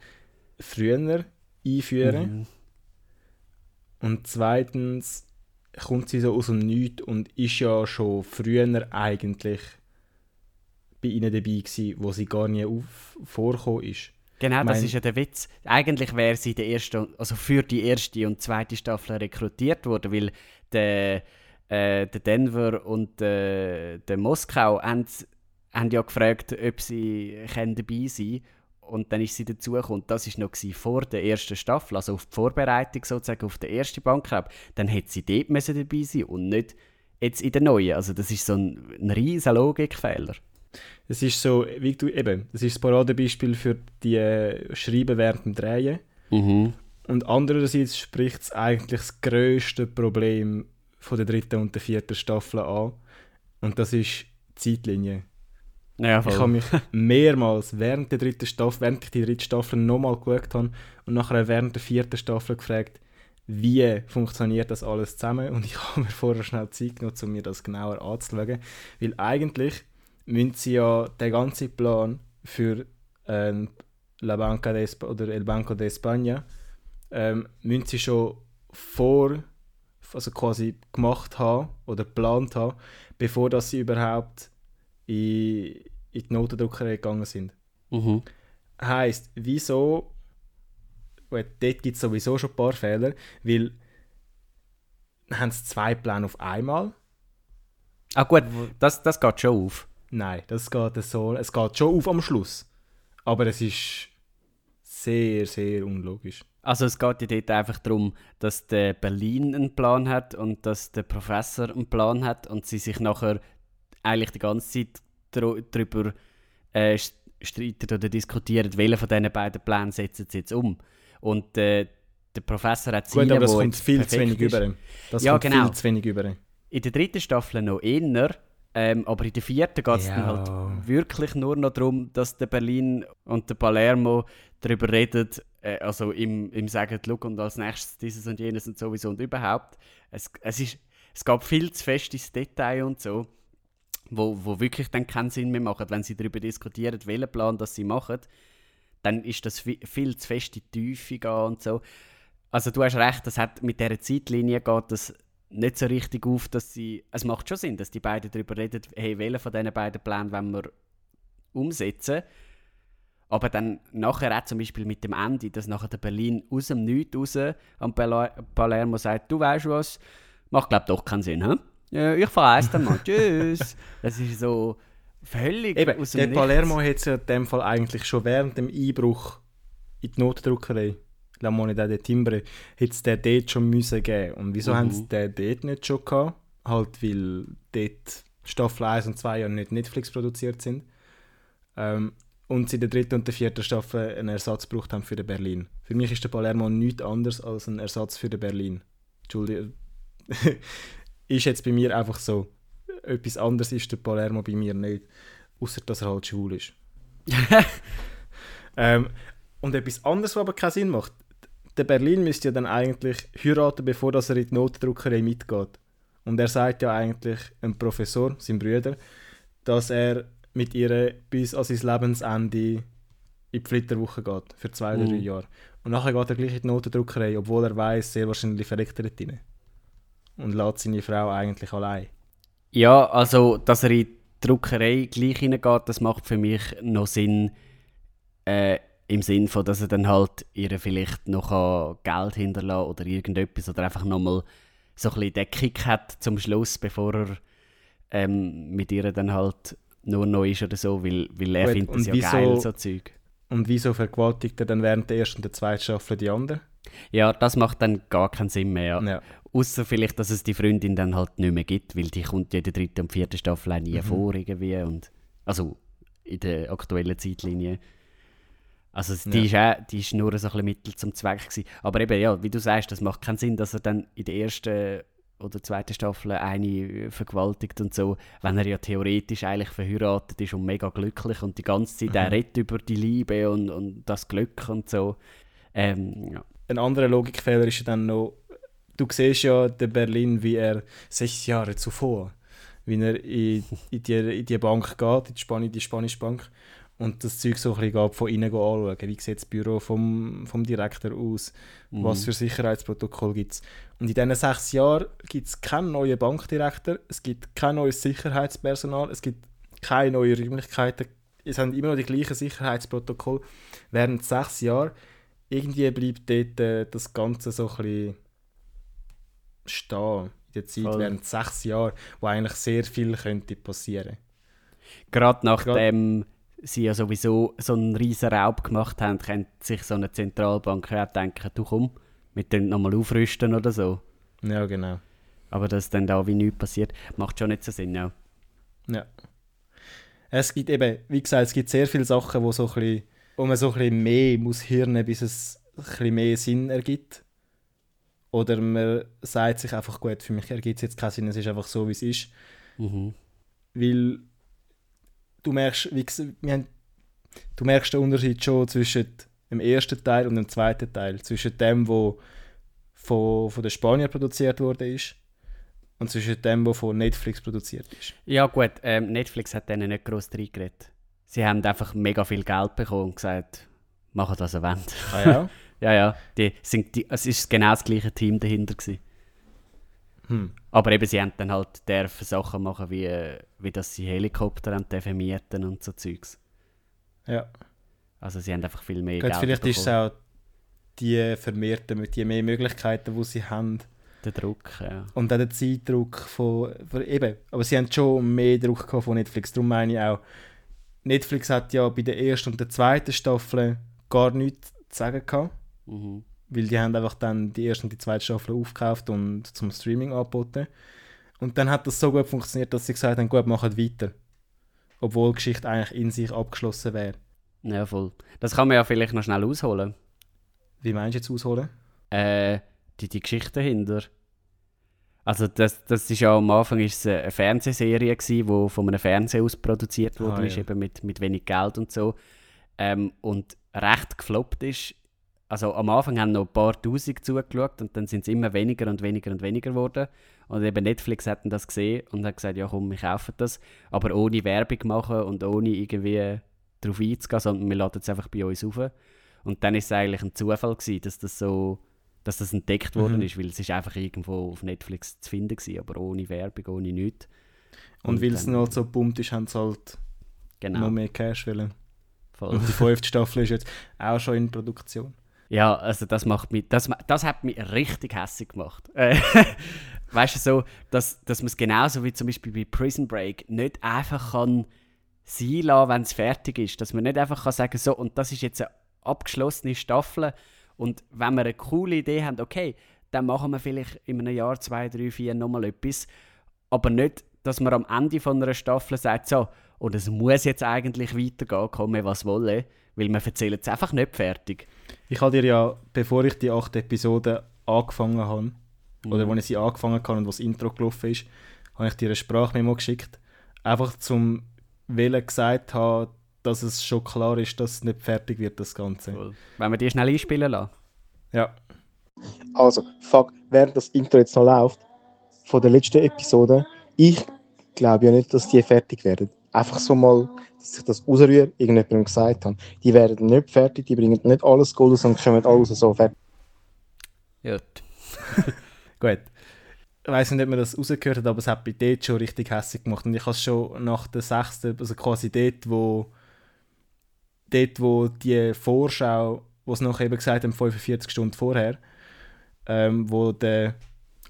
früher einführen Mhm. und zweitens kommt sie so aus dem Nichts und ist ja schon früher eigentlich bei ihnen dabei gewesen, wo sie gar nie auf, vorgekommen ist. genau, das mein- ist ja der Witz. Eigentlich wäre sie der erste, also für die erste und zweite Staffel rekrutiert worden, weil der, äh, der Denver und äh, der Moskau haben, haben ja gefragt, ob sie können dabei sein und dann ist sie dazugekommen. Das war noch vor der ersten Staffel, also auf die Vorbereitung sozusagen auf den ersten Bankraub. Dann hätte sie dort müssen dabei sein und nicht jetzt in der neuen. Also das ist so ein, ein riesiger Logikfehler. Es ist so, wie du eben, das ist das Paradebeispiel für die äh, Schreiben während dem Drehen. Mhm. Und andererseits spricht es eigentlich das grösste Problem von der dritten und der vierten Staffel an. Und das ist die Zeitlinie. Ja, Ich habe mich mehrmals während der dritten Staffel, während ich die dritte Staffel nochmal geschaut habe und nachher während der vierten Staffel gefragt, wie funktioniert das alles zusammen? Und ich habe mir vorher schnell Zeit genommen, um mir das genauer anzuschauen. Weil eigentlich müssen sie ja den ganzen Plan für ähm, La Banca de oder El Banco de España ähm, müssen sie schon vor, also quasi gemacht haben oder geplant haben, bevor dass sie überhaupt in, in die Notendruckerei gegangen sind. Mhm. Heißt, wieso? Gut, dort gibt es sowieso schon ein paar Fehler, weil haben sie zwei Pläne auf einmal? Ah gut, das, das geht schon auf. Nein, das geht so. Es geht schon auf am Schluss. Aber es ist sehr, sehr unlogisch. Also es geht ja dort einfach darum, dass der Berlin einen Plan hat und dass der Professor einen Plan hat und sie sich nachher eigentlich die ganze Zeit darüber äh, st- streiten oder diskutieren, welchen von diesen beiden Plänen setzen sie jetzt um. Und äh, der Professor hat Gut, seinen, aber es wo kommt viel zu wenig ist. über. Das Ja, kommt genau. viel zu wenig über. In der dritten Staffel noch eher, ähm, aber in der vierten geht es Ja. dann halt wirklich nur noch darum, dass der Berlin und der Palermo darüber reden, äh, also im, im Sagen, look und als nächstes dieses und jenes und sowieso und überhaupt. Es, es, ist, es geht viel zu fest ins Detail und so, wo, wo wirklich dann keinen Sinn mehr macht, wenn sie darüber diskutieren, welchen Plan das sie machen, dann ist das viel, zu fest in die Tiefe und so. Also du hast recht, das hat mit dieser Zeitlinie geht das nicht so richtig auf, dass sie, es macht schon Sinn, dass die beiden darüber reden, hey, welchen von diesen beiden Plänen wollen wir umsetzen. Aber dann nachher auch zum Beispiel mit dem Ende, dass nachher der Berlin aus dem Nichts raus am Palermo sagt, du weißt was, macht glaube doch keinen Sinn, hä? Ja, ich fahre eins dann mal, tschüss. Das ist so völlig Eben, aus der dem Palermo Nichts. hat es ja in dem Fall eigentlich schon während dem Einbruch in die Notdruckerei, La Moneda de Timbre, hätte es den dort schon müssen geben. Und wieso Mhm. haben sie den dort nicht schon gehabt? Halt, weil dort Staffel 1 und 2 ja nicht Netflix produziert sind. Ähm, und sie in der dritten und der vierten Staffel einen Ersatz gebraucht haben für den Berlin. Für mich ist der Palermo nichts anderes als ein Ersatz für den Berlin. Entschuldigung. ist jetzt bei mir einfach so. Etwas anderes ist der Palermo bei mir nicht. Außer dass er halt schwul ist. ähm, und etwas anderes, was aber keinen Sinn macht. Der Berlin müsste ja dann eigentlich heiraten, bevor dass er in die Notdruckerei mitgeht. Und er sagt ja eigentlich, ein Professor, sein Bruder, dass er mit ihr bis an sein Lebensende in die Flitterwoche geht, für zwei oder drei Mhm. Jahre. Und nachher geht er gleich in die Notendruckerei, obwohl er weiß, sehr wahrscheinlich verreckt er dort rein. Und lässt seine Frau eigentlich allein. Ja, also, dass er in die Druckerei gleich hineingeht, das macht für mich noch Sinn. Äh, Im Sinn von, dass er dann halt ihr vielleicht noch Geld hinterlassen oder irgendetwas oder einfach nochmal so ein bisschen den Kick hat zum Schluss, bevor er ähm, mit ihr dann halt nur neu ist oder so, weil, weil er Gut, findet das ja wieso- geil, so Zeug. Und wieso vergewaltigt er dann während der ersten und der zweiten Staffel die andere? Ja, das macht dann gar keinen Sinn mehr. Ja. Ja. Außer vielleicht, dass es die Freundin dann halt nicht mehr gibt, weil die kommt ja in der dritten und vierten Staffel auch Mhm. nie vor irgendwie. Und, also in der aktuellen Zeitlinie. Also die, ist auch, die ist nur so ein bisschen Mittel zum Zweck gewesen. Aber eben, ja, wie du sagst, das macht keinen Sinn, dass er dann in der ersten oder zweiten Staffel eine vergewaltigt und so, wenn er ja theoretisch eigentlich verheiratet ist und mega glücklich und die ganze Zeit Mhm. auch redet über die Liebe und, und das Glück und so. Ähm, ja. Ein anderer Logikfehler ist ja dann noch, du siehst ja den Berlin, wie er sechs Jahre zuvor, wie er in, in, die, in die Bank geht, in die, Span die spanische Bank, und das Zeug so ein bisschen geht, von innen anschauen. Wie sieht das Büro vom, vom Direktor aus? Was für Sicherheitsprotokoll gibt es? Und in diesen sechs Jahren gibt es keinen neuen Bankdirektor, es gibt kein neues Sicherheitspersonal, es gibt keine neuen Räumlichkeiten. Es haben immer noch die gleichen Sicherheitsprotokolle. Während sechs Jahren irgendwie bleibt dort äh, das Ganze so ein bisschen stehen. In der Zeit Voll. während sechs Jahren, wo eigentlich sehr viel könnte passieren. Gerade nachdem sie ja sowieso so einen riesen Raub gemacht haben, könnte sich so eine Zentralbank ja auch denken, du komm, wir können nochmal aufrüsten oder so. Ja, genau. Aber dass dann da wie nichts passiert, macht schon nicht so Sinn, ja. Ja. Es gibt eben, wie gesagt, es gibt sehr viele Sachen, wo, so ein bisschen, wo man so ein bisschen mehr muss hirnen, bis es ein bisschen mehr Sinn ergibt. Oder man sagt sich einfach, gut, für mich ergibt es jetzt keinen Sinn, es ist einfach so, wie es ist. Mhm. Weil du merkst, wie wir haben, du merkst den Unterschied schon zwischen dem ersten Teil und dem zweiten Teil. Zwischen dem, wo von, von den Spaniern produziert wurde ist und zwischen dem, wo von Netflix produziert ist. Ja gut, ähm, Netflix hat denen nicht gross reingeredet. Sie haben einfach mega viel Geld bekommen und gesagt, machen was ihr wollt. Ah ja? ja, ja, die sind die, es ist genau das gleiche Team dahinter gewesen. hm. Aber eben, sie haben dann halt dürfen Sachen machen, wie, wie dass sie Helikopter haben und so Zeugs. ja. Also sie haben einfach viel mehr Gut, Geld vielleicht ist es auch die vermehrten, die mehr Möglichkeiten, die sie haben. Der Druck, ja. Und auch der Zeitdruck von, von eben, aber sie haben schon mehr Druck gehabt von Netflix. Darum meine ich auch, Netflix hat ja bei der ersten und der zweiten Staffel gar nichts zu sagen gehabt, Mhm. weil die haben einfach dann die erste und die zweite Staffel aufgekauft und zum Streaming angeboten. Und dann hat das so gut funktioniert, dass sie gesagt haben, gut, machen weiter. Obwohl die Geschichte eigentlich in sich abgeschlossen wäre. Ja, voll. Das kann man ja vielleicht noch schnell ausholen. Wie meinst du jetzt ausholen? Äh, die, die Geschichte dahinter. Also das, das ist ja am Anfang ist es eine Fernsehserie gewesen, die von einem Fernseher aus produziert worden Ah, ist, ja. eben mit, mit wenig Geld und so. Ähm, und recht gefloppt ist, also am Anfang haben noch ein paar Tausend zugeschaut und dann sind es immer weniger und weniger und weniger geworden. Und eben Netflix hat das gesehen und hat gesagt, ja komm, wir kaufen das, aber ohne Werbung machen und ohne irgendwie darauf einzugehen, sondern wir laden es einfach bei uns auf. Und dann ist es eigentlich ein Zufall gewesen, dass das so, dass das entdeckt worden Mhm. ist, weil es ist einfach irgendwo auf Netflix zu finden gewesen, aber ohne Werbung, ohne nichts. Und, Und weil es noch so gepumpt ist, haben sie halt Genau. noch mehr Cash wollen. voll. Und die fünfte Staffel ist jetzt auch schon in Produktion. Ja, also das macht mich, das, das hat mich richtig hässlich gemacht. Weißt du, so, dass, dass man es genauso wie zum Beispiel bei Prison Break nicht einfach kann sein lassen, wenn es fertig ist. Dass man nicht einfach kann sagen so, und das ist jetzt eine abgeschlossene Staffel und wenn wir eine coole Idee haben, okay, dann machen wir vielleicht in einem Jahr, zwei, drei, vier nochmal etwas, aber nicht, dass man am Ende von einer Staffel sagt, so, und es muss jetzt eigentlich weitergehen, komme was wolle, weil wir erzählen es einfach nicht fertig. Ich habe dir ja, bevor ich die acht Episoden angefangen habe, oder als ich sie angefangen habe und was das Intro gelaufen ist, habe ich dir eine Sprachmemo geschickt. Einfach zum Willen gesagt haben, dass es schon klar ist, dass es nicht fertig wird, das Ganze. Cool. Wenn wir die schnell einspielen lassen. Ja. Also, fuck, während das Intro jetzt noch läuft, von der letzten Episode, ich glaube ja nicht, dass die fertig werden. Einfach so mal, dass ich das rausrühre, irgendjemandem gesagt habe. Die werden nicht fertig, die bringen nicht alles Gold und kommen alles so fertig. Gut. Gut. Ich weiß nicht, ob man das rausgehört hat, aber es hat bei dort schon richtig hässlich gemacht. Und ich habe es schon nach der sechsten, also quasi dort, wo, dort, wo die Vorschau, wo es noch eben gesagt haben, 45 Stunden vorher, ähm, wo der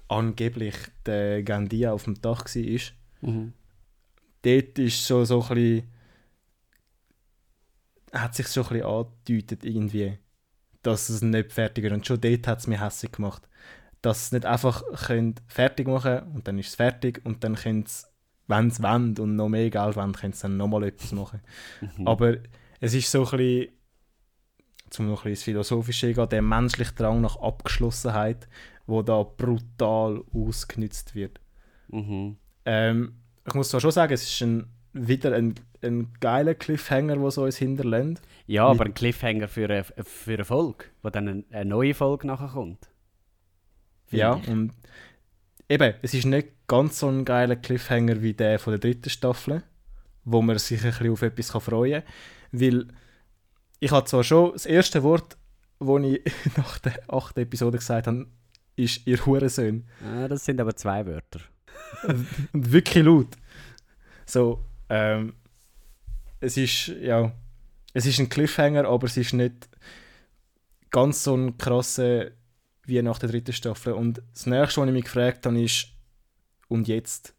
angeblich der Gandia auf dem Dach war, Mhm. dort ist schon so ein bisschen, hat sich schon ein bisschen angedeutet irgendwie, dass es nicht fertig wird. Und schon dort hat es mir hässlich gemacht. Dass es nicht einfach könnt fertig machen und dann ist es fertig und dann können sie, wenn sie wollen und noch mehr Geld wollen, können sie dann nochmal etwas machen. Mhm. Aber es ist so ein bisschen, zum noch ein bisschen ins Philosophische gehen, der menschliche Drang nach Abgeschlossenheit, wo da brutal ausgenutzt wird. Mhm. Ähm, ich muss zwar schon sagen, es ist ein, wieder ein, ein geiler Cliffhanger, der so uns hinterlässt. Ja, aber ein Cliffhanger für eine, für eine Folge, wo dann eine, eine neue Folge nachher kommt. Ja, ich. und eben, es ist nicht ganz so ein geiler Cliffhanger wie der von der dritten Staffel, wo man sich ein bisschen auf etwas freuen kann. Weil ich habe zwar schon das erste Wort, das ich nach der achten Episode gesagt habe, ist «Ihr Hurensohn». Ah, das sind aber zwei Wörter. Und wirklich laut. So, ähm, es ist, ja, es ist ein Cliffhanger, aber es ist nicht ganz so ein krasser wie nach der dritten Staffel. Und das nächste, was ich mich gefragt habe, ist, und jetzt?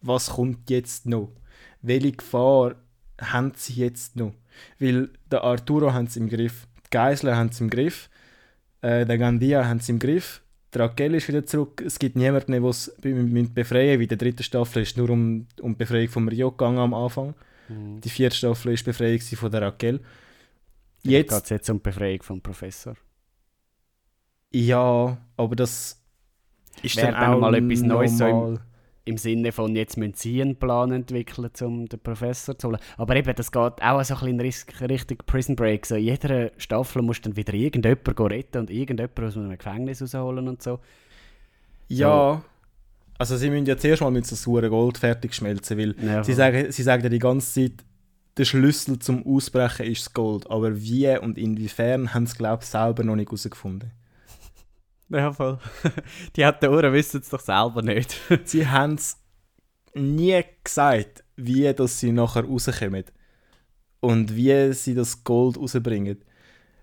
Was kommt jetzt noch? Welche Gefahr haben sie jetzt noch? Weil der Arturo haben sie im Griff, die Geisler haben sie im Griff, äh, der Gandia haben sie im Griff, der Raquel ist wieder zurück. Es gibt niemanden der es befreien Wie der dritten Staffel ist nur um, um die Befreiung von Rio gegangen am Anfang. Mhm. Die vierte Staffel ist die Befreiung von der Raquel. Jetzt geht Jetzt, es jetzt um die Befreiung vom Professor. Ja, aber das ist Wäre dann auch mal etwas Neues so im-. Im Sinne von, jetzt müssen sie einen Plan entwickeln, um den Professor zu holen. Aber eben, das geht auch so ein bisschen in Richtung Prison Break. So, in jeder Staffel musst du dann wieder irgendjemanden retten und irgendjemanden aus einem Gefängnis rausholen und so. Ja, also sie müssen ja zuerst mal mit so sauren Gold fertig schmelzen, weil Ja, sie, sagen, sie sagen ja die ganze Zeit, der Schlüssel zum Ausbrechen ist das Gold. Aber wie und inwiefern haben sie, glaube ich, selber noch nicht herausgefunden. Ja, voll. Die Autoren wissen es doch selber nicht. sie haben es nie gesagt, wie dass sie nachher rauskommen. Und wie sie das Gold rausbringen.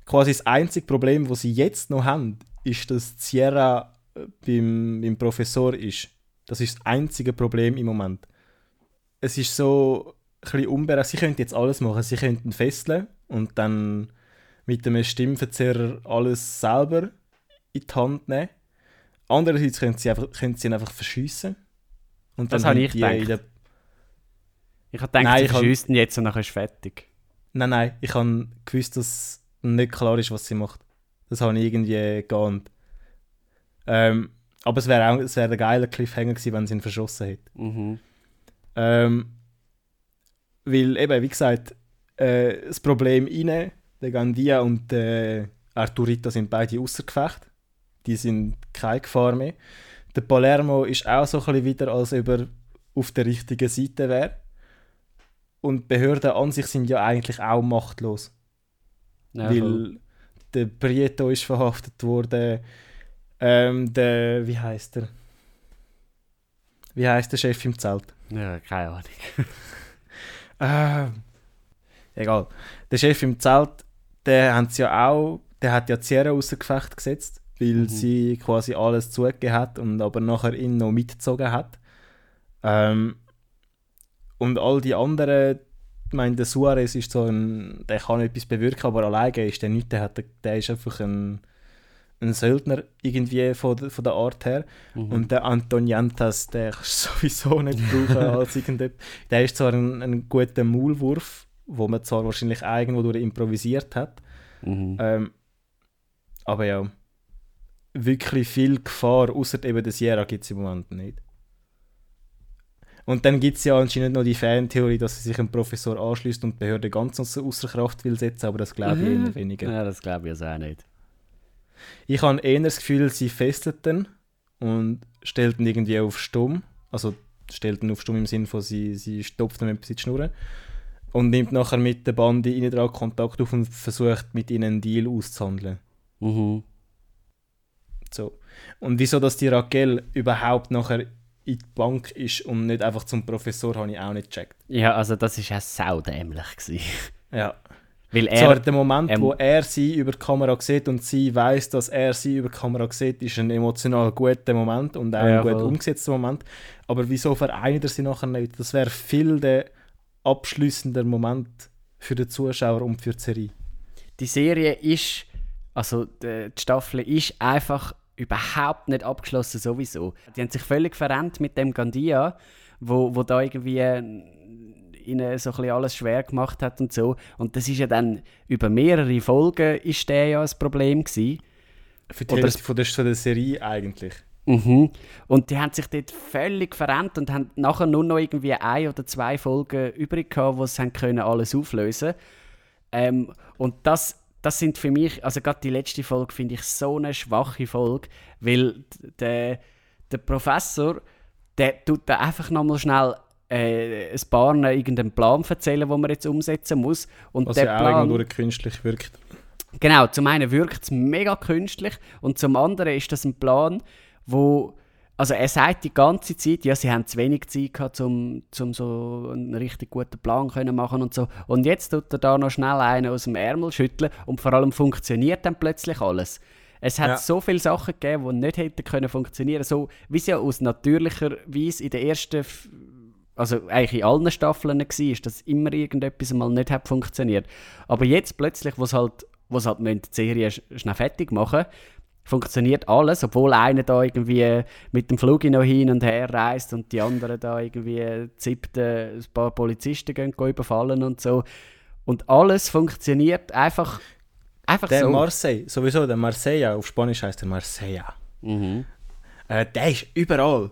Quasi das einzige Problem, das sie jetzt noch haben, ist, dass Sierra äh, beim, beim Professor ist. Das ist das einzige Problem im Moment. Es ist so ein bisschen unberechenbar. Sie könnten jetzt alles machen. Sie könnten fesseln und dann mit einem Stimmverzerrer alles selber in die Hand nehmen. Andererseits können sie, einfach, können sie ihn einfach verschiessen. Und Das dann habe ich gedacht. der- Ich habe gedacht, Nein, sie verschiessen jetzt und nachher ist fertig. Nein, nein, ich habe gewusst, dass nicht klar ist, was sie macht. Das habe ich irgendwie geahnt. Ähm, aber es wäre auch es wär ein geiler Cliffhanger gewesen, wenn sie ihn verschossen hätte. Mhm. Ähm, weil eben, wie gesagt, äh, das Problem rein, der Gandia und der Arturita sind beide außer Gefecht. Die sind keine Gefahr mehr. Der Palermo ist auch so ein bisschen wieder, als ob er auf der richtigen Seite wäre. Und Behörden an sich sind ja eigentlich auch machtlos. Ja, voll. weil der Prieto ist verhaftet worden. Ähm, der, wie heißt er? Wie heißt der Chef im Zelt? ja, keine Ahnung. Äh, egal. Der Chef im Zelt, der hat ja auch, der hat ja Sierra außer Gefecht gesetzt, weil Mhm. sie quasi alles zugegeben hat und aber nachher ihn noch mitgezogen hat. Ähm, und all die anderen, ich meine, der Suarez ist so ein, der kann etwas bewirken, aber alleine ist der nicht, der, hat, der ist einfach ein, ein Söldner irgendwie von, der- von der Art her. Mhm. Und der Antoniantas, der kannst du sowieso nicht brauchen als irgendetwas. Der ist zwar ein, ein guter Maulwurf, wo man zwar wahrscheinlich irgendwo durch improvisiert hat, Mhm. ähm, aber ja, wirklich viel Gefahr, außer eben der Sierra, gibt es im Moment nicht. Und dann gibt es ja anscheinend noch die Fantheorie, dass sie sich einem Professor anschließt und die Behörde ganz außer, Kraft will setzen, aber das glaube ich eher weniger. Ja, das glaube ich also auch nicht. Ich habe eher das Gefühl, sie fesselt ihn und stellt ihn irgendwie auf Stumm. Also stellt ihn auf Stumm im Sinne von, sie, sie stopft ihm etwas in die Schnur. Und nimmt nachher mit der Bande ihnen dran Kontakt auf und versucht mit ihnen einen Deal auszuhandeln. Mhm. So. Und wieso, dass die Raquel überhaupt nachher in die Bank ist und nicht einfach zum Professor, habe ich auch nicht gecheckt. Ja, also das war auch saudämlich. gewesen. Ja. Weil Zwar er, der Moment, ähm, wo er sie über die Kamera sieht und sie weiß, dass er sie über die Kamera sieht, ist ein emotional guter Moment und auch Ja, ein gut voll. umgesetzter Moment. Aber wieso vereint er sie nachher nicht? Das wäre viel der abschließende Moment für den Zuschauer und für die Serie. die Serie ist, also die Staffel ist einfach überhaupt nicht abgeschlossen sowieso. Die haben sich völlig verrennt mit dem Gandia, wo, wo da irgendwie äh, ihnen so ein bisschen alles schwer gemacht hat und so. Und das ist ja dann über mehrere Folgen ist der ja ein Problem gewesen. Für die Oder- Hälfte von der, von der Serie eigentlich. Mhm. Und die haben sich dort völlig verrennt und haben nachher nur noch irgendwie ein oder zwei Folgen übrig gehabt, wo sie haben können alles auflösen ähm, Und das, das sind für mich, also gerade die letzte Folge finde ich so eine schwache Folge, weil der, der Professor, der tut da einfach nochmal schnell äh, ein paar irgendeinen Plan erzählen, den man jetzt umsetzen muss. Und Was der ja auch Plan, irgendwo durch künstlich wirkt. Genau, zum einen wirkt es mega künstlich und zum anderen ist das ein Plan, wo also er sagt die ganze Zeit, ja, sie haben zu wenig Zeit gehabt, um, um so einen richtig guten Plan können machen und so. Und jetzt tut er da noch schnell einen aus dem Ärmel schütteln und vor allem funktioniert dann plötzlich alles. Es hat Ja. so viele Sachen gegeben, die nicht hätten können funktionieren, so wie es ja aus natürlicher Weise in der ersten, also eigentlich in allen Staffeln war, dass immer irgendetwas mal nicht hat funktioniert. Aber jetzt plötzlich, wo es halt, wo es halt müssen die Serie sch schnell fertig machen, funktioniert alles, obwohl einer da irgendwie mit dem Flug noch hin und her reist und die anderen da irgendwie siebte ein paar Polizisten gehen, gehen überfallen und so. Und alles funktioniert einfach, einfach Der so. Marseille, sowieso der Marseilla, auf Spanisch heißt der Marseilla. mhm. Äh, der ist überall.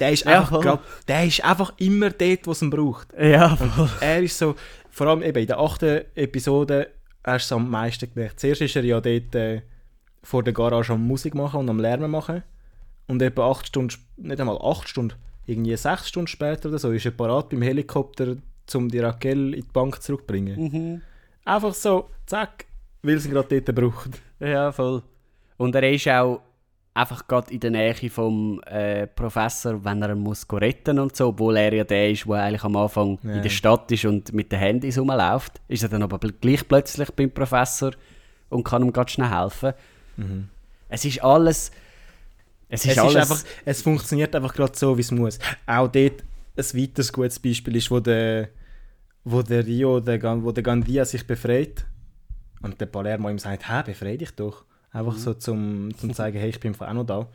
Der ist, Ja, einfach grad, der ist einfach immer dort, wo es ihn braucht. Ja, voll. Er ist so, vor allem eben in der achten Episode, du es am meisten gemerkt. Zuerst ist er ja dort äh, vor der Garage am Musik machen und am Lärmen machen. Und etwa acht Stunden, nicht einmal acht Stunden, irgendwie sechs Stunden später oder so, ist er parat beim Helikopter, um die Raquel in die Bank zurückzubringen. Mhm. Einfach so, zack, weil sie gerade dort braucht. Ja, voll. Und er ist auch einfach gerade in der Nähe vom äh, Professor, wenn er ihn muss retten und so, obwohl er ja der ist, der eigentlich am Anfang Ja. in der Stadt ist und mit den Handys rumläuft, ist er dann aber gleich plötzlich beim Professor und kann ihm ganz schnell helfen. Es ist alles... Es ist Es, alles... ist einfach, es funktioniert einfach gerade so, wie es muss. Auch dort ein weiteres gutes Beispiel ist, wo der, wo der Rio, der, wo der Gandia sich befreit und der Palermo ihm sagt, hä, befrei dich doch. Einfach so zum, zum zeigen, hey, ich bin auch noch da.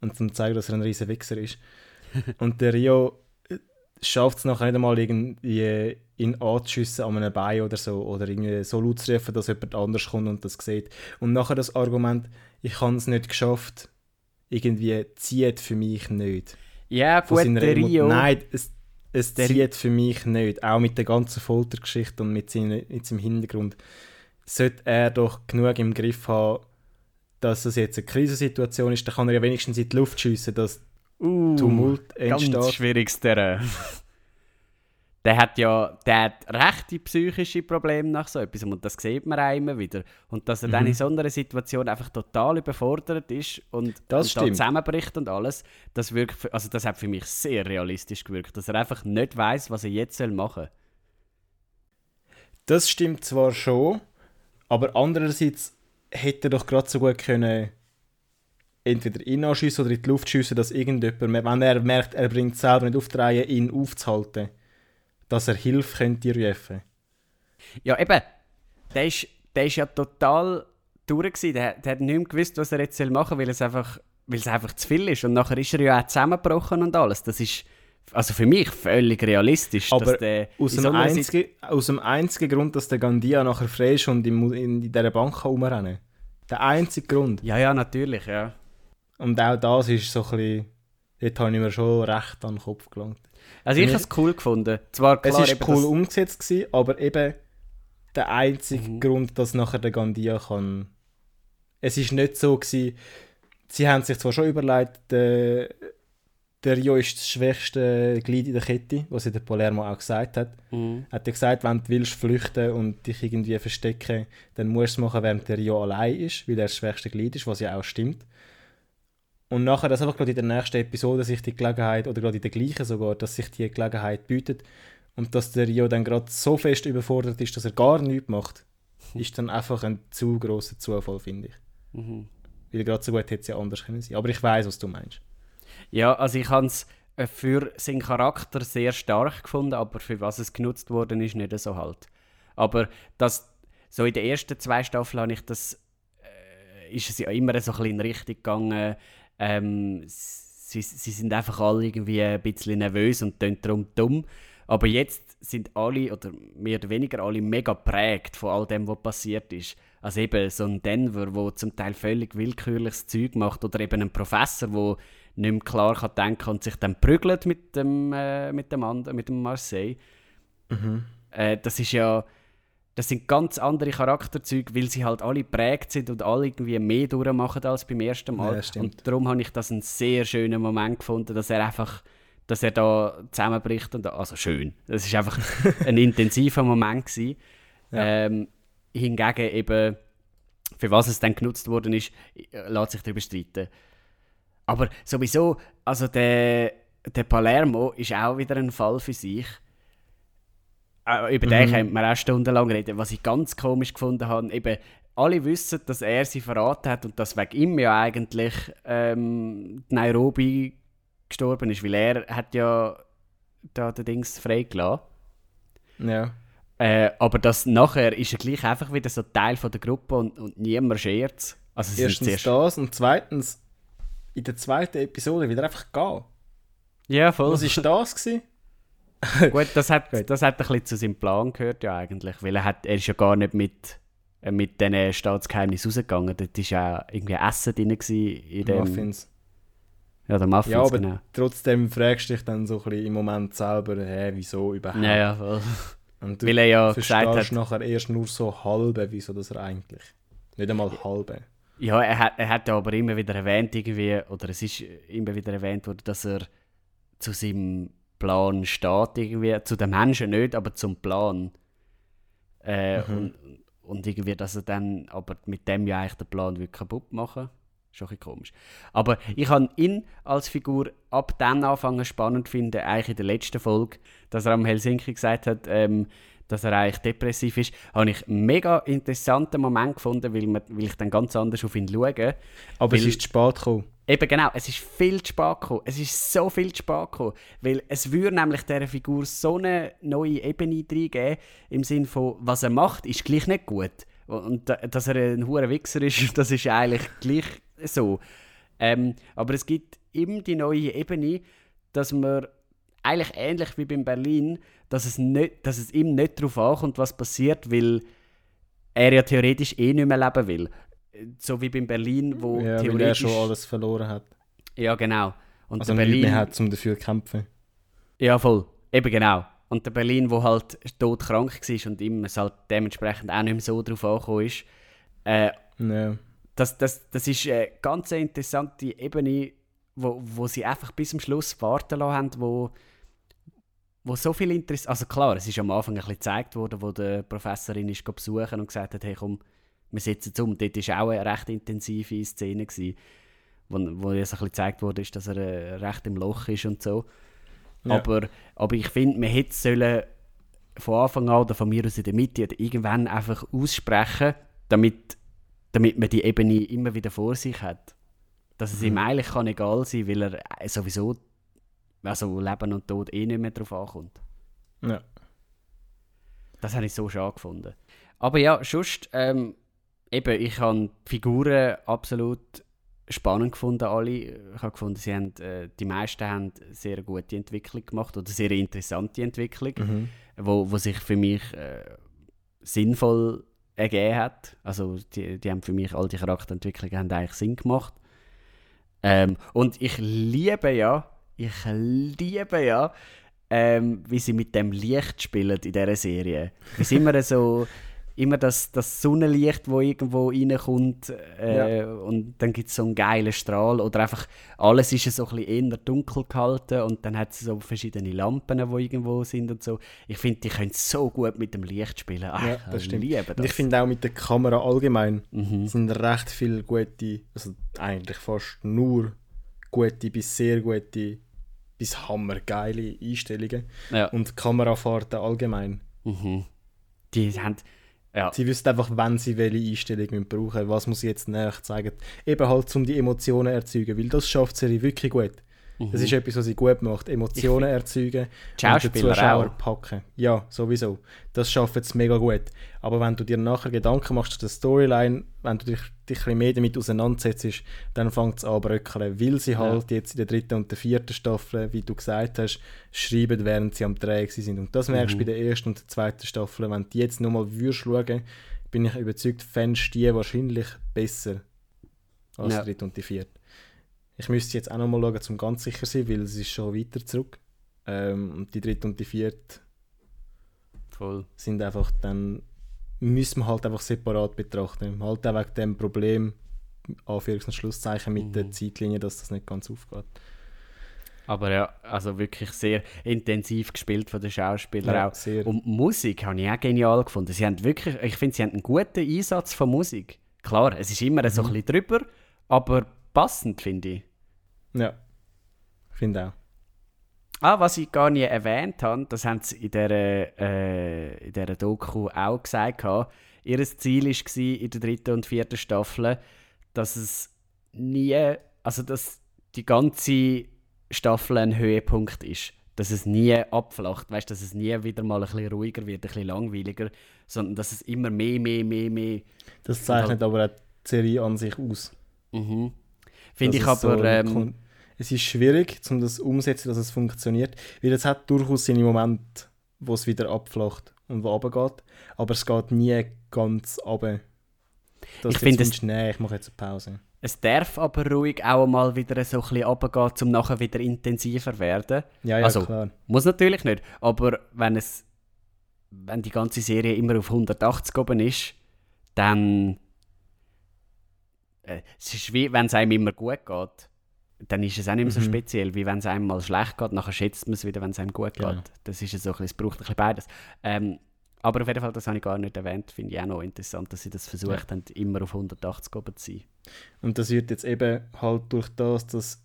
Und zum zeigen, dass er ein riesen Wichser ist. und der Rio schafft es nachher nicht einmal irgendwie ihn anzuschiessen an einem Bein oder so oder irgendwie so laut zu rufen, dass jemand anders kommt und das sieht. Und nachher das Argument, ich habe es nicht geschafft, irgendwie zieht für mich nicht. ja, gut, der Rio... Nein, es, es Der- zieht für mich nicht. Auch mit der ganzen Foltergeschichte und mit, seine, mit seinem Hintergrund sollte er doch genug im Griff haben, dass es jetzt eine Krisensituation ist, dann kann er ja wenigstens in die Luft schiessen, dass Uh, Tumult ganz entsteht. schwieriges Terrain. der hat ja der hat rechte psychische Probleme nach so etwas und das sieht man auch immer wieder. Und dass er dann Mhm. in so einer Situation einfach total überfordert ist und, Das und da zusammenbricht und alles, das, wirkt, für- also das hat für mich sehr realistisch gewirkt, dass er einfach nicht weiß, was er jetzt machen soll. Das stimmt zwar schon, aber andererseits hätte er doch gerade so gut können entweder ihn anschiessen oder in die Luft schiessen, dass irgendjemand, wenn er merkt, er bringt es selber nicht auf die Reihe, ihn aufzuhalten, dass er Hilfe könnte rufen. Ja, eben, der ist, der ist ja total durch gewesen. Der, der hat nicht mehr gewusst, was er jetzt machen soll, weil es einfach, weil es einfach zu viel ist. Und nachher ist er ja auch zusammengebrochen und alles. Das ist also für mich völlig realistisch, Aber aus in dem, so einzigen, aus dem einzigen Grund, dass der Gandia nachher frei ist und im, in, in dieser Bank kann rumrennen kann. Der einzige Grund. Ja, ja, natürlich, ja. Und auch das ist so ein bisschen, dort habe ich mir schon recht an den Kopf gelangt. Also ich habe es cool gefunden. Zwar klar, es ist cool umgesetzt gewesen, aber eben der einzige Mhm. Grund, dass nachher der Gandia kann. Es ist nicht so gewesen, sie haben sich zwar schon überlegt, der, der Rio ist das schwächste Glied in der Kette, was ja der Palermo auch gesagt hat. Mhm. Er hat ja gesagt, wenn du willst flüchten und dich irgendwie verstecken, dann musst du es machen, während der Rio allein ist, weil er das schwächste Glied ist, was ja auch stimmt. Und nachher, dass einfach gerade in der nächsten Episode sich die Gelegenheit, oder gerade in der gleichen sogar, dass sich die Gelegenheit bietet und dass der Rio dann gerade so fest überfordert ist, dass er gar nichts macht, ist dann einfach ein zu grosser Zufall, finde ich. Mhm. Weil gerade so gut hätte es ja anders können sein. Aber ich weiß, was du meinst. Ja, also ich habe es äh, für seinen Charakter sehr stark gefunden, aber für was es genutzt worden ist, nicht so halt. Aber das, so in den ersten zwei Staffeln habe ich das, äh, ist es ja immer so ein bisschen in Richtung gegangen, ähm, sie, sie sind einfach alle irgendwie ein bisschen nervös und tun darum dumm. Aber jetzt sind alle, oder mehr oder weniger alle, mega prägt von all dem, was passiert ist. Also eben so ein Denver, wo zum Teil völlig willkürliches Zeug macht, oder eben ein Professor, wo nicht mehr klar kann denken und sich dann prügelt mit dem, äh, mit dem anderen, mit dem Marseille. Äh, das ist ja, das sind ganz andere Charakterzüge, weil sie halt alle prägt sind und alle irgendwie mehr durchmachen als beim ersten Mal. Ja, und darum habe ich das einen sehr schönen Moment gefunden, dass er einfach, dass er da zusammenbricht und da, also schön. Das ist einfach ein intensiver Moment gewesen. Ähm, hingegen eben, für was es dann genutzt worden ist, äh, lässt sich darüber streiten. Aber sowieso, also der, der Palermo ist auch wieder ein Fall für sich. Äh, über den könnte man auch stundenlang reden. Was ich ganz komisch gefunden habe, eben, alle wissen, dass er sie verraten hat und dass wegen ihm ja eigentlich ähm, Nairobi gestorben ist, weil er hat ja da den Dings freigelassen. Ja. Äh, aber das nachher ist er gleich einfach wieder so Teil von der Gruppe und, und niemand schert Also Erstens zuerst... das und zweitens, in der zweiten Episode will er einfach gehen. Ja, voll. Was ist das gewesen? Gut, das hat, Gut. das hat ein bisschen zu seinem Plan gehört, ja eigentlich. Weil er, hat, er ist ja gar nicht mit, äh, mit diesen Staatsgeheimnissen rausgegangen. Dort war ja irgendwie Essen drin in dem... Muffins. Ja, der Muffins, Ja, aber genau. trotzdem fragst du dich dann so ein bisschen im Moment selber, hä, wieso überhaupt? Ja, ja, voll. Und du Weil er ja verstehst nachher erst nur so halbe, wieso das er eigentlich. Nicht einmal halbe. Ja, er hat, er hat ja aber immer wieder erwähnt, irgendwie, oder es ist immer wieder erwähnt worden, dass er zu seinem Plan steht, irgendwie. Zu den Menschen nicht, aber zum Plan. Äh, und, und irgendwie, dass er dann aber mit dem ja eigentlich den Plan will kaputt machen auch ein bisschen komisch. Aber ich habe ihn als Figur ab dann anfangen spannend finden, eigentlich in der letzten Folge, dass er am Helsinki gesagt hat, ähm, dass er eigentlich depressiv ist, habe ich einen mega interessanten Moment gefunden, weil, man, weil ich dann ganz anders auf ihn schaue. Aber Weil- es ist zu spät gekommen. Eben genau, es ist viel zu spät gekommen. Es ist so viel zu spät gekommen. Weil es würde nämlich dieser Figur so eine neue Ebene reingeben, im Sinne von, was er macht, ist gleich nicht gut. Und da- dass er ein hoher Wichser ist, das ist eigentlich gleich so. Ähm, aber es gibt ihm die neue Ebene, dass man eigentlich ähnlich wie beim Berlin, dass es, nicht, dass es ihm nicht darauf ankommt, was passiert, weil er ja theoretisch eh nicht mehr leben will. So wie beim Berlin, wo Ja, weil er theoretisch... schon alles verloren hat. Ja, genau. Und Also der Berlin. mehr hat, um dafür zu kämpfen. Ja, voll. Eben genau. Und der Berlin, wo halt todkrank war und ihm es halt dementsprechend auch nicht mehr so drauf angekommen ist. Äh, Ja. das, das, das ist eine ganz interessante Ebene, wo, wo sie einfach bis zum Schluss warten lassen haben, wo, wo so viel Interesse... Also klar, es ist am Anfang ein bisschen gezeigt worden, wo die Professorin ist besuchen und gesagt hat, hey komm, wir sitzen um. Dort war auch eine recht intensive Szene, gewesen, wo, wo jetzt ein bisschen gezeigt wurde, ist, dass er äh, recht im Loch ist und so. Ja. Aber, aber ich finde, man hätte sollen von Anfang an oder von mir aus in der Mitte oder irgendwann einfach aussprechen, damit, damit man die Ebene immer wieder vor sich hat. Dass es ihm Mhm. eigentlich kann egal sein weil er äh, sowieso also Leben und Tod eh nicht mehr drauf ankommt. Ja. Das habe ich so schade gefunden. Aber ja, sonst, ähm, eben, ich habe die Figuren absolut spannend gefunden, alle. Ich habe gefunden, sie haben, äh, die meisten haben sehr gute Entwicklung gemacht oder sehr interessante Entwicklung, Mhm. wo, wo sich für mich äh, sinnvoll ergeben hat. Also die, die haben für mich, all die Charakterentwicklungen haben eigentlich Sinn gemacht. Ähm, und ich liebe ja, ich liebe ja, ähm, wie sie mit dem Licht spielen in dieser Serie. Es ist immer so, immer das, das Sonnenlicht, wo irgendwo reinkommt äh, und dann gibt es so einen geilen Strahl oder einfach alles ist so ein bisschen eher dunkel gehalten und dann hat es so verschiedene Lampen, die irgendwo sind und so. Ich finde, die können so gut mit dem Licht spielen. Ach, Ja, das ich stimmt. liebe das. Und ich finde auch mit der Kamera allgemein Mhm. sind recht viele gute, also eigentlich fast nur gute bis sehr gute bis hammergeile Einstellungen. ja. Und Kamerafahrten allgemein. mhm. Die haben, ja, Sie wissen einfach, wann sie welche Einstellungen brauchen, was muss ich jetzt näher zeigen. Eben halt, um die Emotionen zu erzeugen, weil das schafft Serie wirklich gut. Das ist etwas, was sie gut macht. Emotionen erzeugen Mhm. Und den Zuschauer auch. packen. Ja, sowieso. Das schafft es mega gut. Aber wenn du dir nachher Gedanken machst zu der Storyline, wenn du dich, dich ein mehr damit auseinandersetzt, dann fängt es an bröckeln. Weil sie halt jetzt in der dritten und der vierten Staffel, wie du gesagt hast, schreiben, während sie am Dreh sind. Und das merkst du Mhm. bei der ersten und der zweiten Staffel. Wenn du jetzt nochmal würdest schauen, bin ich überzeugt, fändest du die wahrscheinlich besser als Ja. die dritte und die vierte. Ich müsste jetzt auch nochmal schauen, um ganz sicher zu sein, weil es ist schon weiter zurück. Ähm, und die dritte und die vierte voll. sind einfach dann, müssen wir halt einfach separat betrachten. Halt auch wegen dem Problem, Anführungs- und Schlusszeichen mit Mhm. der Zeitlinie, dass das nicht ganz aufgeht. Aber ja, also wirklich sehr intensiv gespielt von den Schauspielern Ja, auch. sehr. Und Musik habe ich auch genial gefunden. Sie haben wirklich, ich finde, sie haben einen guten Einsatz von Musik. Klar, es ist immer so ein bisschen drüber, aber passend, finde ich. Ja, finde auch. Ah, was ich gar nie erwähnt habe, das haben sie in dieser, äh, in dieser Doku auch gesagt. Ihr Ziel war in der dritten und vierten Staffel, dass es nie, also dass die ganze Staffel ein Höhepunkt ist. Dass es nie abflacht, weißt, dass es nie wieder mal ein bisschen ruhiger wird, ein bisschen langweiliger, sondern dass es immer mehr, mehr, mehr, mehr. Das zeichnet aber auch die Serie an sich aus. Mhm. Finde ich aber. so ähm, es ist schwierig, um das umzusetzen, dass es funktioniert, weil es hat durchaus seine Momente, wo es wieder abflacht und wo runtergeht, aber es geht nie ganz runter. Dass Ich finde es- nee, ich mache jetzt eine Pause. es darf aber ruhig auch mal wieder so ein bisschen runtergehen, um nachher wieder intensiver werden. Ja, ja, Also, klar. Muss natürlich nicht, aber wenn es wenn die ganze Serie immer auf 180 oben ist, dann äh, es ist wie wenn es einem immer gut geht, dann ist es auch nicht mehr so Mhm. speziell, wie wenn es einem mal schlecht geht, nachher schätzt man es wieder, wenn es einem gut geht. Das ist ja so ein bisschen, es braucht ein bisschen beides. Ähm, aber auf jeden Fall, das habe ich gar nicht erwähnt, finde ich auch noch interessant, dass sie das versucht haben, immer auf 180 oben zu sein. Und das wird jetzt eben halt durch das, dass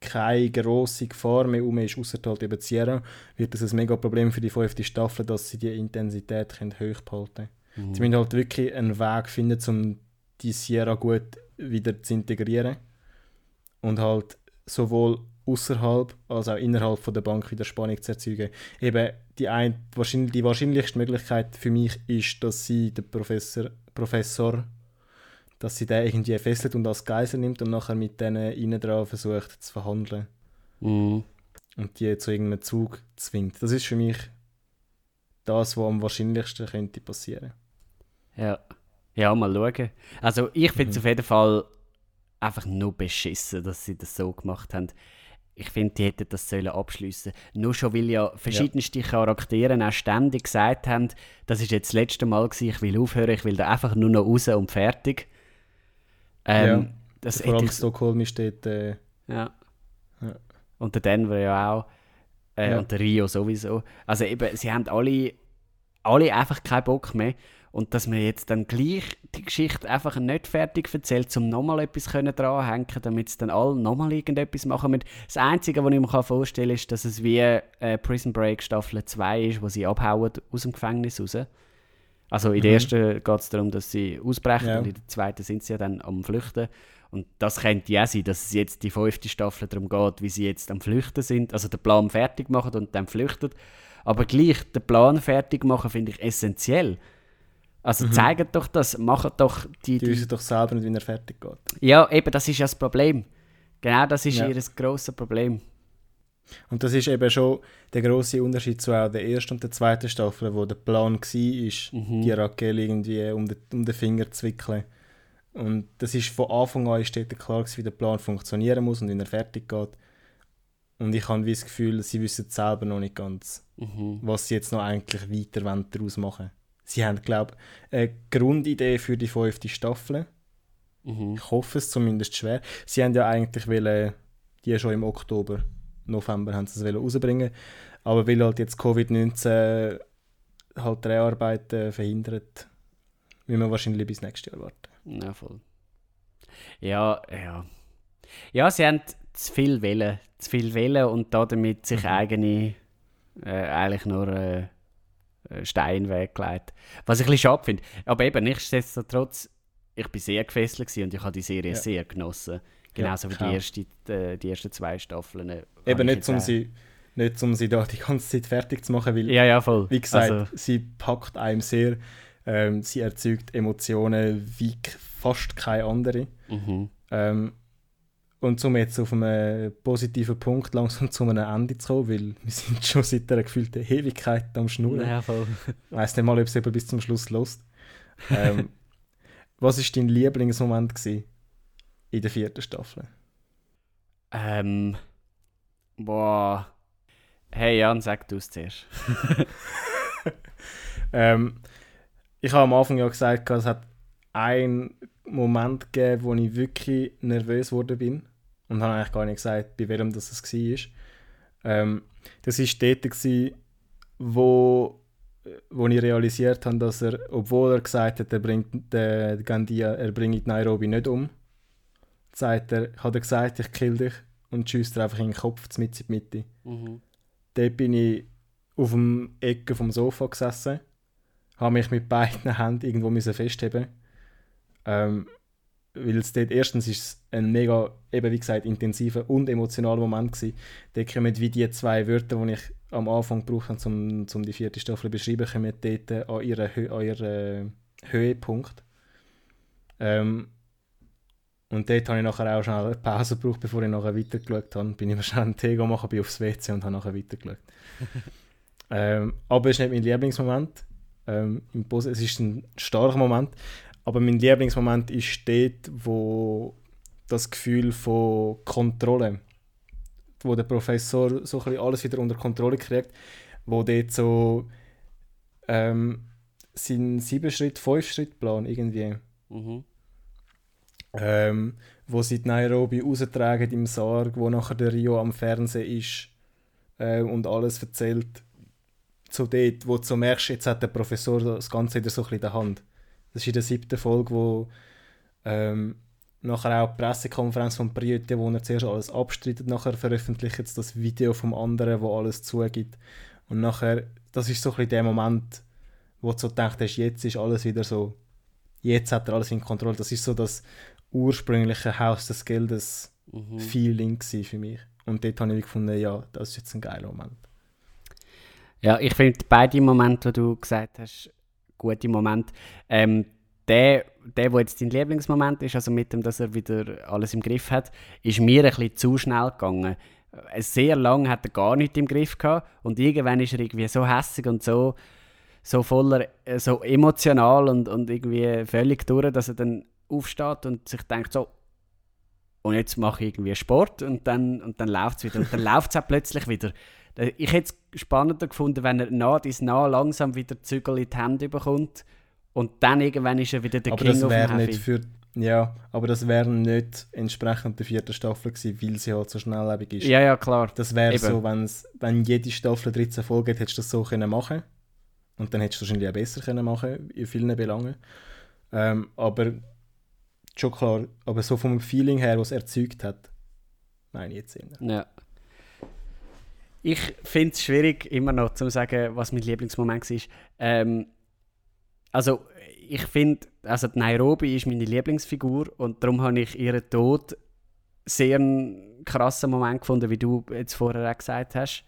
keine grosse Gefahr mehr um ist, außer halt eben Sierra, wird das ein mega Problem für die fünfte Staffel, dass sie die Intensität können hoch behalten können. Sie müssen halt wirklich einen Weg finden, um die Sierra gut wieder zu integrieren und halt sowohl außerhalb als auch innerhalb von der Bank wieder Spannung zu erzeugen. Eben die, ein, wahrscheinlich, die wahrscheinlichste Möglichkeit für mich ist, dass sie den Professor, Professor dass sie den irgendwie fesselt und als Geisel nimmt und nachher mit denen innen dran versucht zu verhandeln Mhm. und die zu irgendeinem Zug zwingt. Das ist für mich das, was am wahrscheinlichsten könnte passieren. Ja. Ja, mal schauen. Also ich finde es Mhm. auf jeden Fall einfach nur beschissen, dass sie das so gemacht haben. ich finde, die hätten das sollen abschliessen. Nur schon, weil ja verschiedenste Charaktere auch ständig gesagt haben, das ist jetzt das letzte Mal gewesen, ich will aufhören, ich will da einfach nur noch raus und fertig. Ähm, Ja, das Vor allem ich, Stockholm ist dort. Äh, ja. Ja. Und der Denver ja auch. Äh, Ja. Und der Rio sowieso. Also eben, sie haben alle, alle einfach keinen Bock mehr. Und dass man jetzt dann gleich die Geschichte einfach nicht fertig erzählt, um nochmal etwas können dranhängen damit es dann alle nochmal irgendetwas machen müssen. Das Einzige, was ich mir vorstellen kann, ist, dass es wie äh, Prison Break Staffel 2 ist, wo sie abhauen aus dem Gefängnis raus. Also in der Mhm. ersten geht es darum, dass sie ausbrechen Ja. und in der zweiten sind sie ja dann am Flüchten. Und das könnte ja sein, dass es jetzt die fünfte Staffel darum geht, wie sie jetzt am Flüchten sind. Also den Plan fertig machen und dann flüchten. Aber gleich den Plan fertig machen finde ich essentiell. Also zeigen doch das, machen doch die, Mhm. die die wissen doch selber nicht, wie er fertig geht. Ja, eben, das ist ja das Problem. Genau das ist Ja. ihr grosses Problem. Und das ist eben schon der große Unterschied zu auch der ersten und der zweiten Staffel, wo der Plan war, ist, Mhm. die Raquel irgendwie um den, um den Finger zu wickeln. Und das ist von Anfang an ist dort klar gewesen, wie der Plan funktionieren muss und wie er fertig geht. Und ich habe das Gefühl, sie wissen selber noch nicht ganz, Mhm. was sie jetzt noch eigentlich weiter wollen daraus machen Sie haben, glaube ich, eine Grundidee für die fünfte Staffel. Mhm. Ich hoffe es zumindest schwer. Sie haben ja eigentlich wollen, die schon im Oktober, November haben sie es wollen rausbringen. Aber weil halt jetzt Covid-19 halt Dreharbeiten verhindert, müssen wir wahrscheinlich bis nächstes Jahr warten. Ja, voll. Ja, ja. Ja, sie haben zu viel Welle, zu viel Welle und damit sich eigene äh, eigentlich nur äh, äh, Steine weggelegt. Was ich ein bisschen schade finde. Aber eben, nichtsdestotrotz, ich bin sehr gefesselt und ich habe die Serie Ja. sehr genossen. Genauso wie ich die, erste, äh, die ersten zwei Staffeln. äh, Eben ich nicht, um sie, nicht, um sie da die ganze Zeit fertig zu machen, weil, Ja, ja, voll. wie gesagt, Also, sie packt einem sehr, ähm, sie erzeugt Emotionen wie fast keine andere. mhm. Ähm, und um jetzt auf einen positiven Punkt langsam zu einem Ende zu kommen, weil wir sind schon seit einer gefühlten Ewigkeit am Schnurren. Ja, voll. Ich weiss nicht mal, ob es bis zum Schluss lost. Ähm, was war dein Lieblingsmoment gewesen in der vierten Staffel? Ähm. Boah. Hey Jan, sag du es zuerst. Ähm, ich habe am Anfang ja gesagt, es hat einen Moment gegeben, wo ich wirklich nervös geworden bin. Und habe eigentlich gar nicht gesagt, bei welchem das es war. Ähm, das war dort, gewesen, wo, wo ich realisiert habe, dass er, obwohl er gesagt hat, er bringt den Gandia, er bringt Nairobi nicht um, sagt er, hat er gesagt, ich kill dich und schießt er einfach in den Kopf, mit in die Mitte. Mhm. Dort bin ich auf dem Ecke vom Sofa gesessen, habe mich mit beiden Händen irgendwo festheben. Ähm, weil es dort erstens ist es ein mega, eben wie gesagt, intensiver und emotionaler Moment gewesen. Dort kommen wie die zwei Wörter, die ich am Anfang gebraucht habe, um, um die vierte Staffel zu beschreiben, kommen dort an ihren, an ihren Höhepunkt. Ähm, und dort habe ich nachher auch schnell eine Pause gebraucht, bevor ich nachher weitergeschaut habe. Bin ich mir schnell einen Tee gemacht, bin aufs WC und habe nachher weitergeschaut. ähm, aber es ist nicht mein Lieblingsmoment. Ähm, es ist ein starker Moment. Aber mein Lieblingsmoment ist dort, wo das Gefühl von Kontrolle, wo der Professor so ein alles wieder unter Kontrolle kriegt, wo dort so ähm, sein sieben Schritt, fünf Schritt Plan irgendwie Mhm. ähm, wo sie die Nairobi raustragen im Sarg, wo nachher der Rio am Fernsehen ist äh, und alles erzählt. So dort, wo du so merkst, jetzt hat der Professor das Ganze wieder so ein bisschen in der Hand. Das ist in der siebten Folge, wo ähm, nachher auch die Pressekonferenz von Priote, wo er zuerst alles abstreitet, nachher veröffentlicht jetzt das Video vom anderen, wo alles zugibt. Und nachher, das ist so ein bisschen der Moment, wo du so denkst, jetzt ist alles wieder so, jetzt hat er alles in Kontrolle. Das ist so das ursprüngliche Haus des Geldes Mhm. Feeling für mich. Und dort habe ich gefunden, ja, das ist jetzt ein geiler Moment. Ja, ich finde beide Momente, die du gesagt hast, gute Momente. Ähm, der, der, wo jetzt dein Lieblingsmoment ist, also mit dem, dass er wieder alles im Griff hat, ist mir ein bisschen zu schnell gegangen. Äh, Sehr lange hat er gar nichts im Griff gehabt und irgendwann ist er irgendwie so hässig und so, so voller, äh, so emotional und, und irgendwie völlig durch, dass er dann aufsteht und sich denkt so, und jetzt mache ich irgendwie Sport und dann, und dann läuft es wieder. Und dann läuft es auch plötzlich wieder. Äh, Ich hätte es spannender gefunden, wenn er nah dies nah langsam wieder Zügel in die Hände bekommt und dann irgendwann ist er wieder der aber King das wäre nicht für ja, aber das wäre nicht entsprechend der vierten Staffel gewesen, weil sie halt so schnelllebig ist. Ja, ja, klar. Das wäre so, wenn's, wenn jede Staffel 13 Folgen hat, hättest du das so können machen Und dann hättest du es wahrscheinlich auch besser können machen in vielen Belangen. Ähm, aber schon klar, aber so vom Feeling her, was es erzeugt hat, meine ich jetzt eher. Ja. Ich finde es schwierig, immer noch zu sagen, was mein Lieblingsmoment war. Ähm, also, ich finde, also die Nairobi ist meine Lieblingsfigur und darum habe ich ihren Tod sehr einen krassen Moment gefunden, wie du jetzt vorher auch gesagt hast.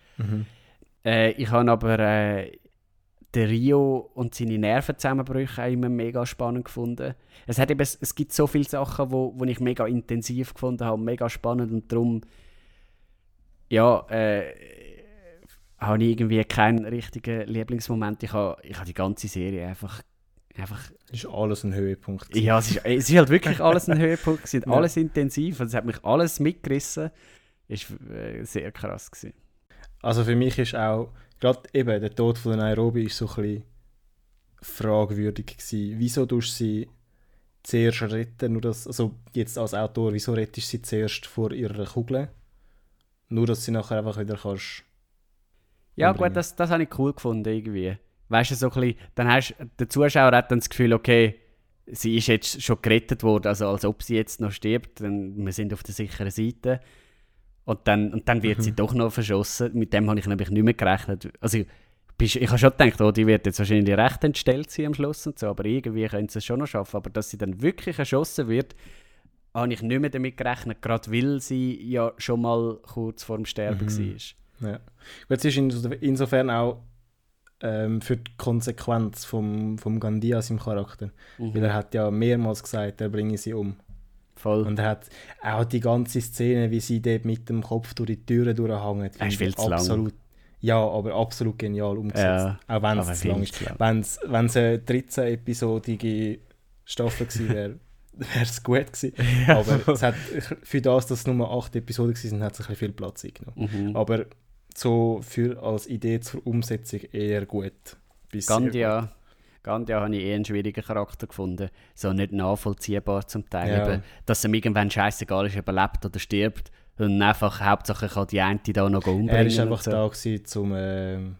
Äh, ich habe aber äh, den Rio und seine Nervenzusammenbrüche auch immer mega spannend gefunden. Es, hat eben, es gibt so viele Sachen, wo, wo ich mega intensiv gefunden habe, mega spannend und darum ja, äh, habe ich irgendwie keinen richtigen Lieblingsmoment. Ich habe, ich habe die ganze Serie einfach, einfach Ist alles ein Höhepunkt. ja, es ist, es ist halt wirklich alles ein Höhepunkt, es sind Ja. alles intensiv, und es hat mich alles mitgerissen. Ist äh, sehr krass gewesen. Also für mich ist auch, gerade eben der Tod von Nairobi ist so ein bisschen fragwürdig gewesen. Wieso tust du sie zuerst retten, nur dass, also jetzt als Autor, wieso rettest du sie zuerst vor ihrer Kugel? Nur, dass sie nachher einfach wieder kannst... Ja, umbringen. gut, das, das habe ich cool gefunden irgendwie. Weißt du, so ein bisschen, dann hast der Zuschauer hat dann das Gefühl, okay, sie ist jetzt schon gerettet worden, also als ob sie jetzt noch stirbt, dann wir sind auf der sicheren Seite. Und dann, und dann wird sie doch noch verschossen. Mit dem habe ich nämlich nicht mehr gerechnet. Also, bist- ich habe schon gedacht, oh, die wird jetzt wahrscheinlich recht entstellt sein am Schluss und so, aber irgendwie können sie es schon noch schaffen. Aber dass sie dann wirklich erschossen wird, habe ich nicht mehr damit gerechnet, gerade weil sie ja schon mal kurz vor dem Sterben war. Ja. Gut, es ist inso- insofern auch ähm, für die Konsequenz vom, vom Gandia, seinem Charakter. Weil er hat ja mehrmals gesagt, er bringe sie um. Voll. Und er hat auch die ganze Szene, wie sie dort mit dem Kopf durch die Türen durchhängt, Er ist viel zu lang. absolut, Ja, aber absolut genial umgesetzt. Ja, auch wenn es zu lang ist. lang. Wenn es eine 13-episodige Staffel gewesen wäre, wäre es gut gewesen. Aber es hat, für das, dass es nur 8 Episoden waren, hat es ein bisschen viel Platz eingenommen. Mhm. Aber so für, als Idee zur Umsetzung eher gut. Gandia, Gandia habe ich eher einen schwierigen Charakter gefunden. So nicht nachvollziehbar zum Teil. Ja. Eben, dass ihm irgendwann scheißegal ist, ob er lebt oder stirbt. Und einfach hauptsächlich kann die eine da noch umbringen. Er war einfach so. da, gewesen, um ähm,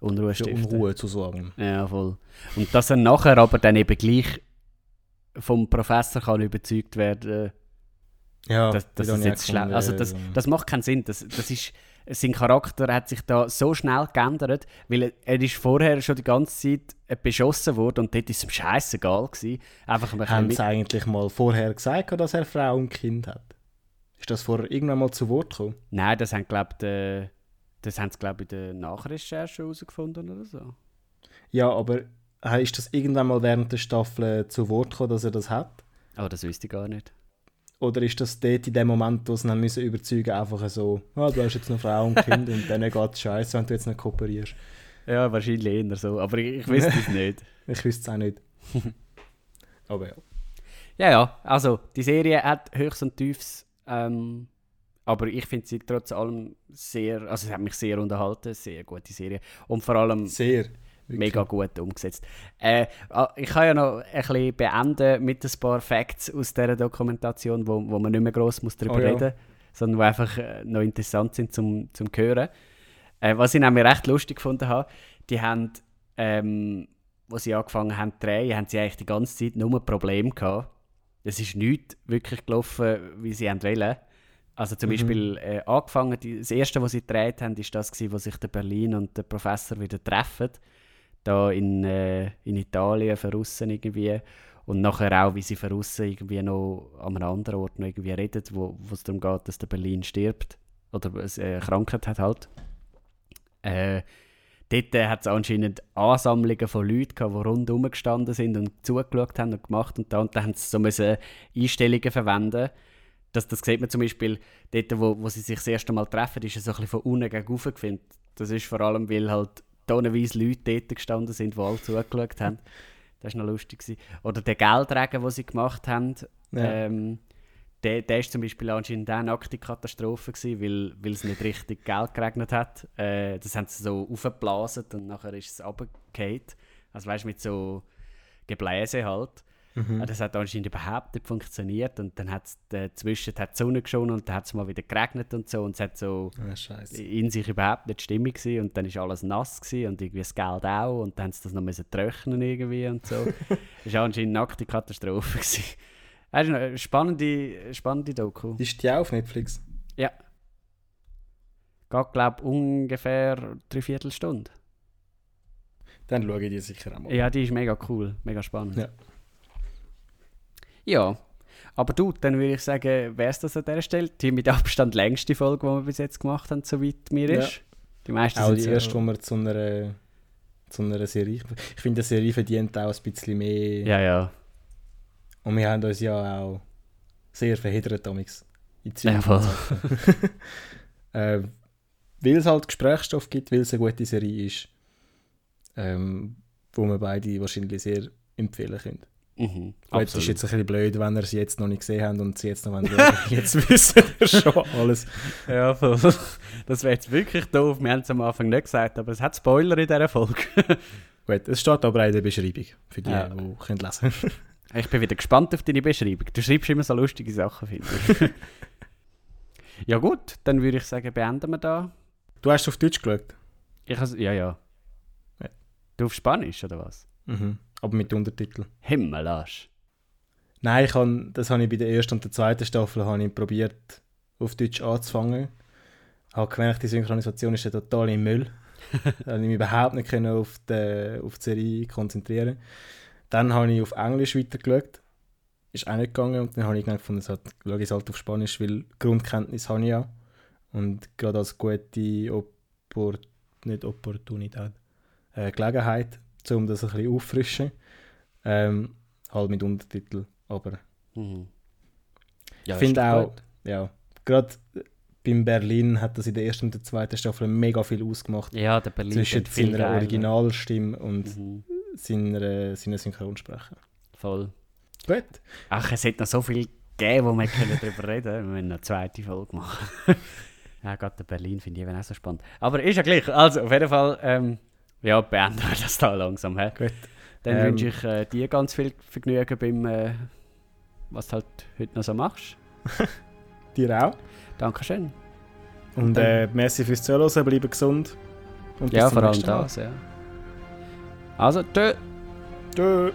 Unruhe für. Unruhe zu sorgen. Ja, voll. Und dass er nachher aber dann eben gleich vom Professor kann überzeugt werden Ja, dass, dass die es habe ich jetzt gefunden, Also das, das macht keinen Sinn. Das, das ist, sein Charakter hat sich da so schnell geändert, weil er, er ist vorher schon die ganze Zeit äh, beschossen worden und dort war es ihm scheissegal gewesen. Einfach ein Haben sie eigentlich mal vorher gesagt, dass er Frau und Kind hat? Ist das vorher irgendwann mal zu Wort gekommen? Nein, das haben glaub, de, das haben sie glaube ich in der Nachrecherche herausgefunden oder so. Ja, aber äh, ist das irgendwann mal während der Staffel zu Wort gekommen, dass er das hat? Aber das wüsste ich gar nicht. Oder ist das dort in dem Moment, wo sie haben müssen überzeugen einfach so, ah, du hast jetzt noch Frau und Kind und dann geht es scheiße, wenn du jetzt nicht kooperierst? Ja, wahrscheinlich eher so, aber ich, ich wüsste es nicht. Ich wüsste es auch nicht. aber ja. Ja, ja, also die Serie hat Höchst und Tiefs, ähm, aber ich finde sie trotz allem sehr, also sie hat mich sehr unterhalten, sehr gute Serie und vor allem Sehr. Mega gut umgesetzt. Äh, ah, ich kann ja noch ein bisschen beenden mit ein paar Facts aus dieser Dokumentation, wo, wo man nicht mehr gross muss darüber Oh ja. reden sondern die einfach äh, noch interessant sind zum, zum Hören. Äh, was ich nämlich recht lustig gefunden habe, die haben, ähm, wo sie angefangen haben zu drehen, haben sie eigentlich die ganze Zeit nur Probleme gehabt. Es ist nichts wirklich gelaufen, wie sie haben wollen. Also zum Beispiel äh, angefangen, das erste, was sie gedreht haben, ist das gewesen, wo sich der Berlin und der Professor wieder treffen. Da in, äh, in Italien, verrussen irgendwie. Und nachher auch, wie sie verrussen irgendwie noch an einem anderen Ort noch irgendwie reden, wo es darum geht, dass der Berlin stirbt. Oder es, äh, eine Krankheit hat halt. Äh, dort äh, hat es anscheinend Ansammlungen von Leuten gehabt, die rundherum gestanden sind und zugeschaut haben und gemacht und da und dann haben sie so müssen Einstellungen verwenden. Das, das sieht man zum Beispiel dort, wo, wo sie sich das erste Mal treffen, ist es so ein bisschen von unten gegen oben. Das ist vor allem, weil halt tonnenweise Leute dort gestanden sind, die alle zugeschaut haben. Das war noch lustig. Gewesen. Oder der Geldregen, den sie gemacht haben, Ja. ähm, der, der ist zum Beispiel anscheinend auch eine nackte Katastrophe gewesen, weil, weil es nicht richtig Geld geregnet hat. Äh, das haben sie so aufgeblasen und nachher ist es runtergefallen. Also weißt du, mit so Gebläse halt. Mhm. Äh, Das hat anscheinend überhaupt nicht funktioniert und dann hat es dazwischen hat die Sonne geschonen und dann hat es mal wieder geregnet und so und es hat so scheiße. in sich überhaupt nicht stimmig gewesen und dann ist alles nass gewesen und irgendwie das Geld auch und dann haben sie das noch müssen trocknen irgendwie und so. das war anscheinend eine nackte Katastrophe gewesen. Das ist eine spannende, spannende Doku. Ist die auch auf Netflix? Ja. Geht, glaube ich, ungefähr drei Viertelstunde. Dann schaue ich die sicher auch mal. Ja, die ist mega cool, mega spannend. Ja. Ja, aber du, dann würde ich sagen, wäre es das an dieser Stelle. Die mit Abstand längste Folge, die wir bis jetzt gemacht haben, soweit mir Ja. ist. Die meisten Auch sind die erste, die wir zu einer, zu einer Serie... Ich finde, die Serie verdient auch ein bisschen mehr. Ja, ja. Und wir haben uns ja auch sehr verheddert damals. In Ja, Zürich. äh, weil es halt Gesprächsstoff gibt, weil es eine gute Serie ist, ähm, wo wir beide wahrscheinlich sehr empfehlen können. Mhm, Gut, es ist jetzt ein bisschen blöd, wenn ihr sie jetzt noch nicht gesehen habt und sie jetzt noch wollen. jetzt wissen wir schon alles. Ja, voll. Das wäre jetzt wirklich doof. Wir haben es am Anfang nicht gesagt, aber es hat Spoiler in dieser Folge. Gut, es steht aber auch in der Beschreibung, für die, Ja. die können lesen Ich bin wieder gespannt auf deine Beschreibung. Du schreibst immer so lustige Sachen, finde ich. ja gut, dann würde ich sagen, beenden wir da. Du hast auf Deutsch geschaut? Ich has, ja, ja. Ja. Du auf Spanisch, oder was? Mhm. Aber mit Untertitel. Himmelarsch. Nein, ich han, das habe ich bei der ersten und der zweiten Staffel habe ich probiert, auf Deutsch anzufangen. Habe gemerkt, die Synchronisation ist ja total im Müll. da habe ich mich überhaupt nicht können auf, die, auf die Serie konzentrieren. Dann habe ich auf Englisch weitergeschaut. Ist auch nicht gegangen. Und dann habe ich gedacht, es halt, schaue ich es halt auf Spanisch, weil Grundkenntnis habe ich ja. Und gerade als gute Oppor nicht Opportunität, äh, Gelegenheit, um das ein bisschen auffrischen. Ähm, halt mit Untertitel. Aber Mhm. ich ist finde auch, gut. ja, gerade beim Berlin hat das in der ersten und der zweiten Staffel mega viel ausgemacht. Ja, der Berlin zwischen seiner geiler. Originalstimme und Mhm. seiner, seiner Synchronsprecher. Voll. Gut. Ach, es hat noch so viel gegeben, wo wir können darüber reden können. Wir müssen eine zweite Folge machen. ja, gerade der Berlin finde ich eben auch so spannend. Aber ist ja gleich. Also, auf jeden Fall, ähm, ja, beenden wir das da langsam. He? Gut. Dann Ähm, wünsche ich äh, dir ganz viel Vergnügen beim, äh, was du halt heute noch so machst. Dir auch. Dankeschön. Und äh, merci fürs Zuhören, bleiben gesund. Und Ja, vor allem das, ja. Also, tschö. Tschö.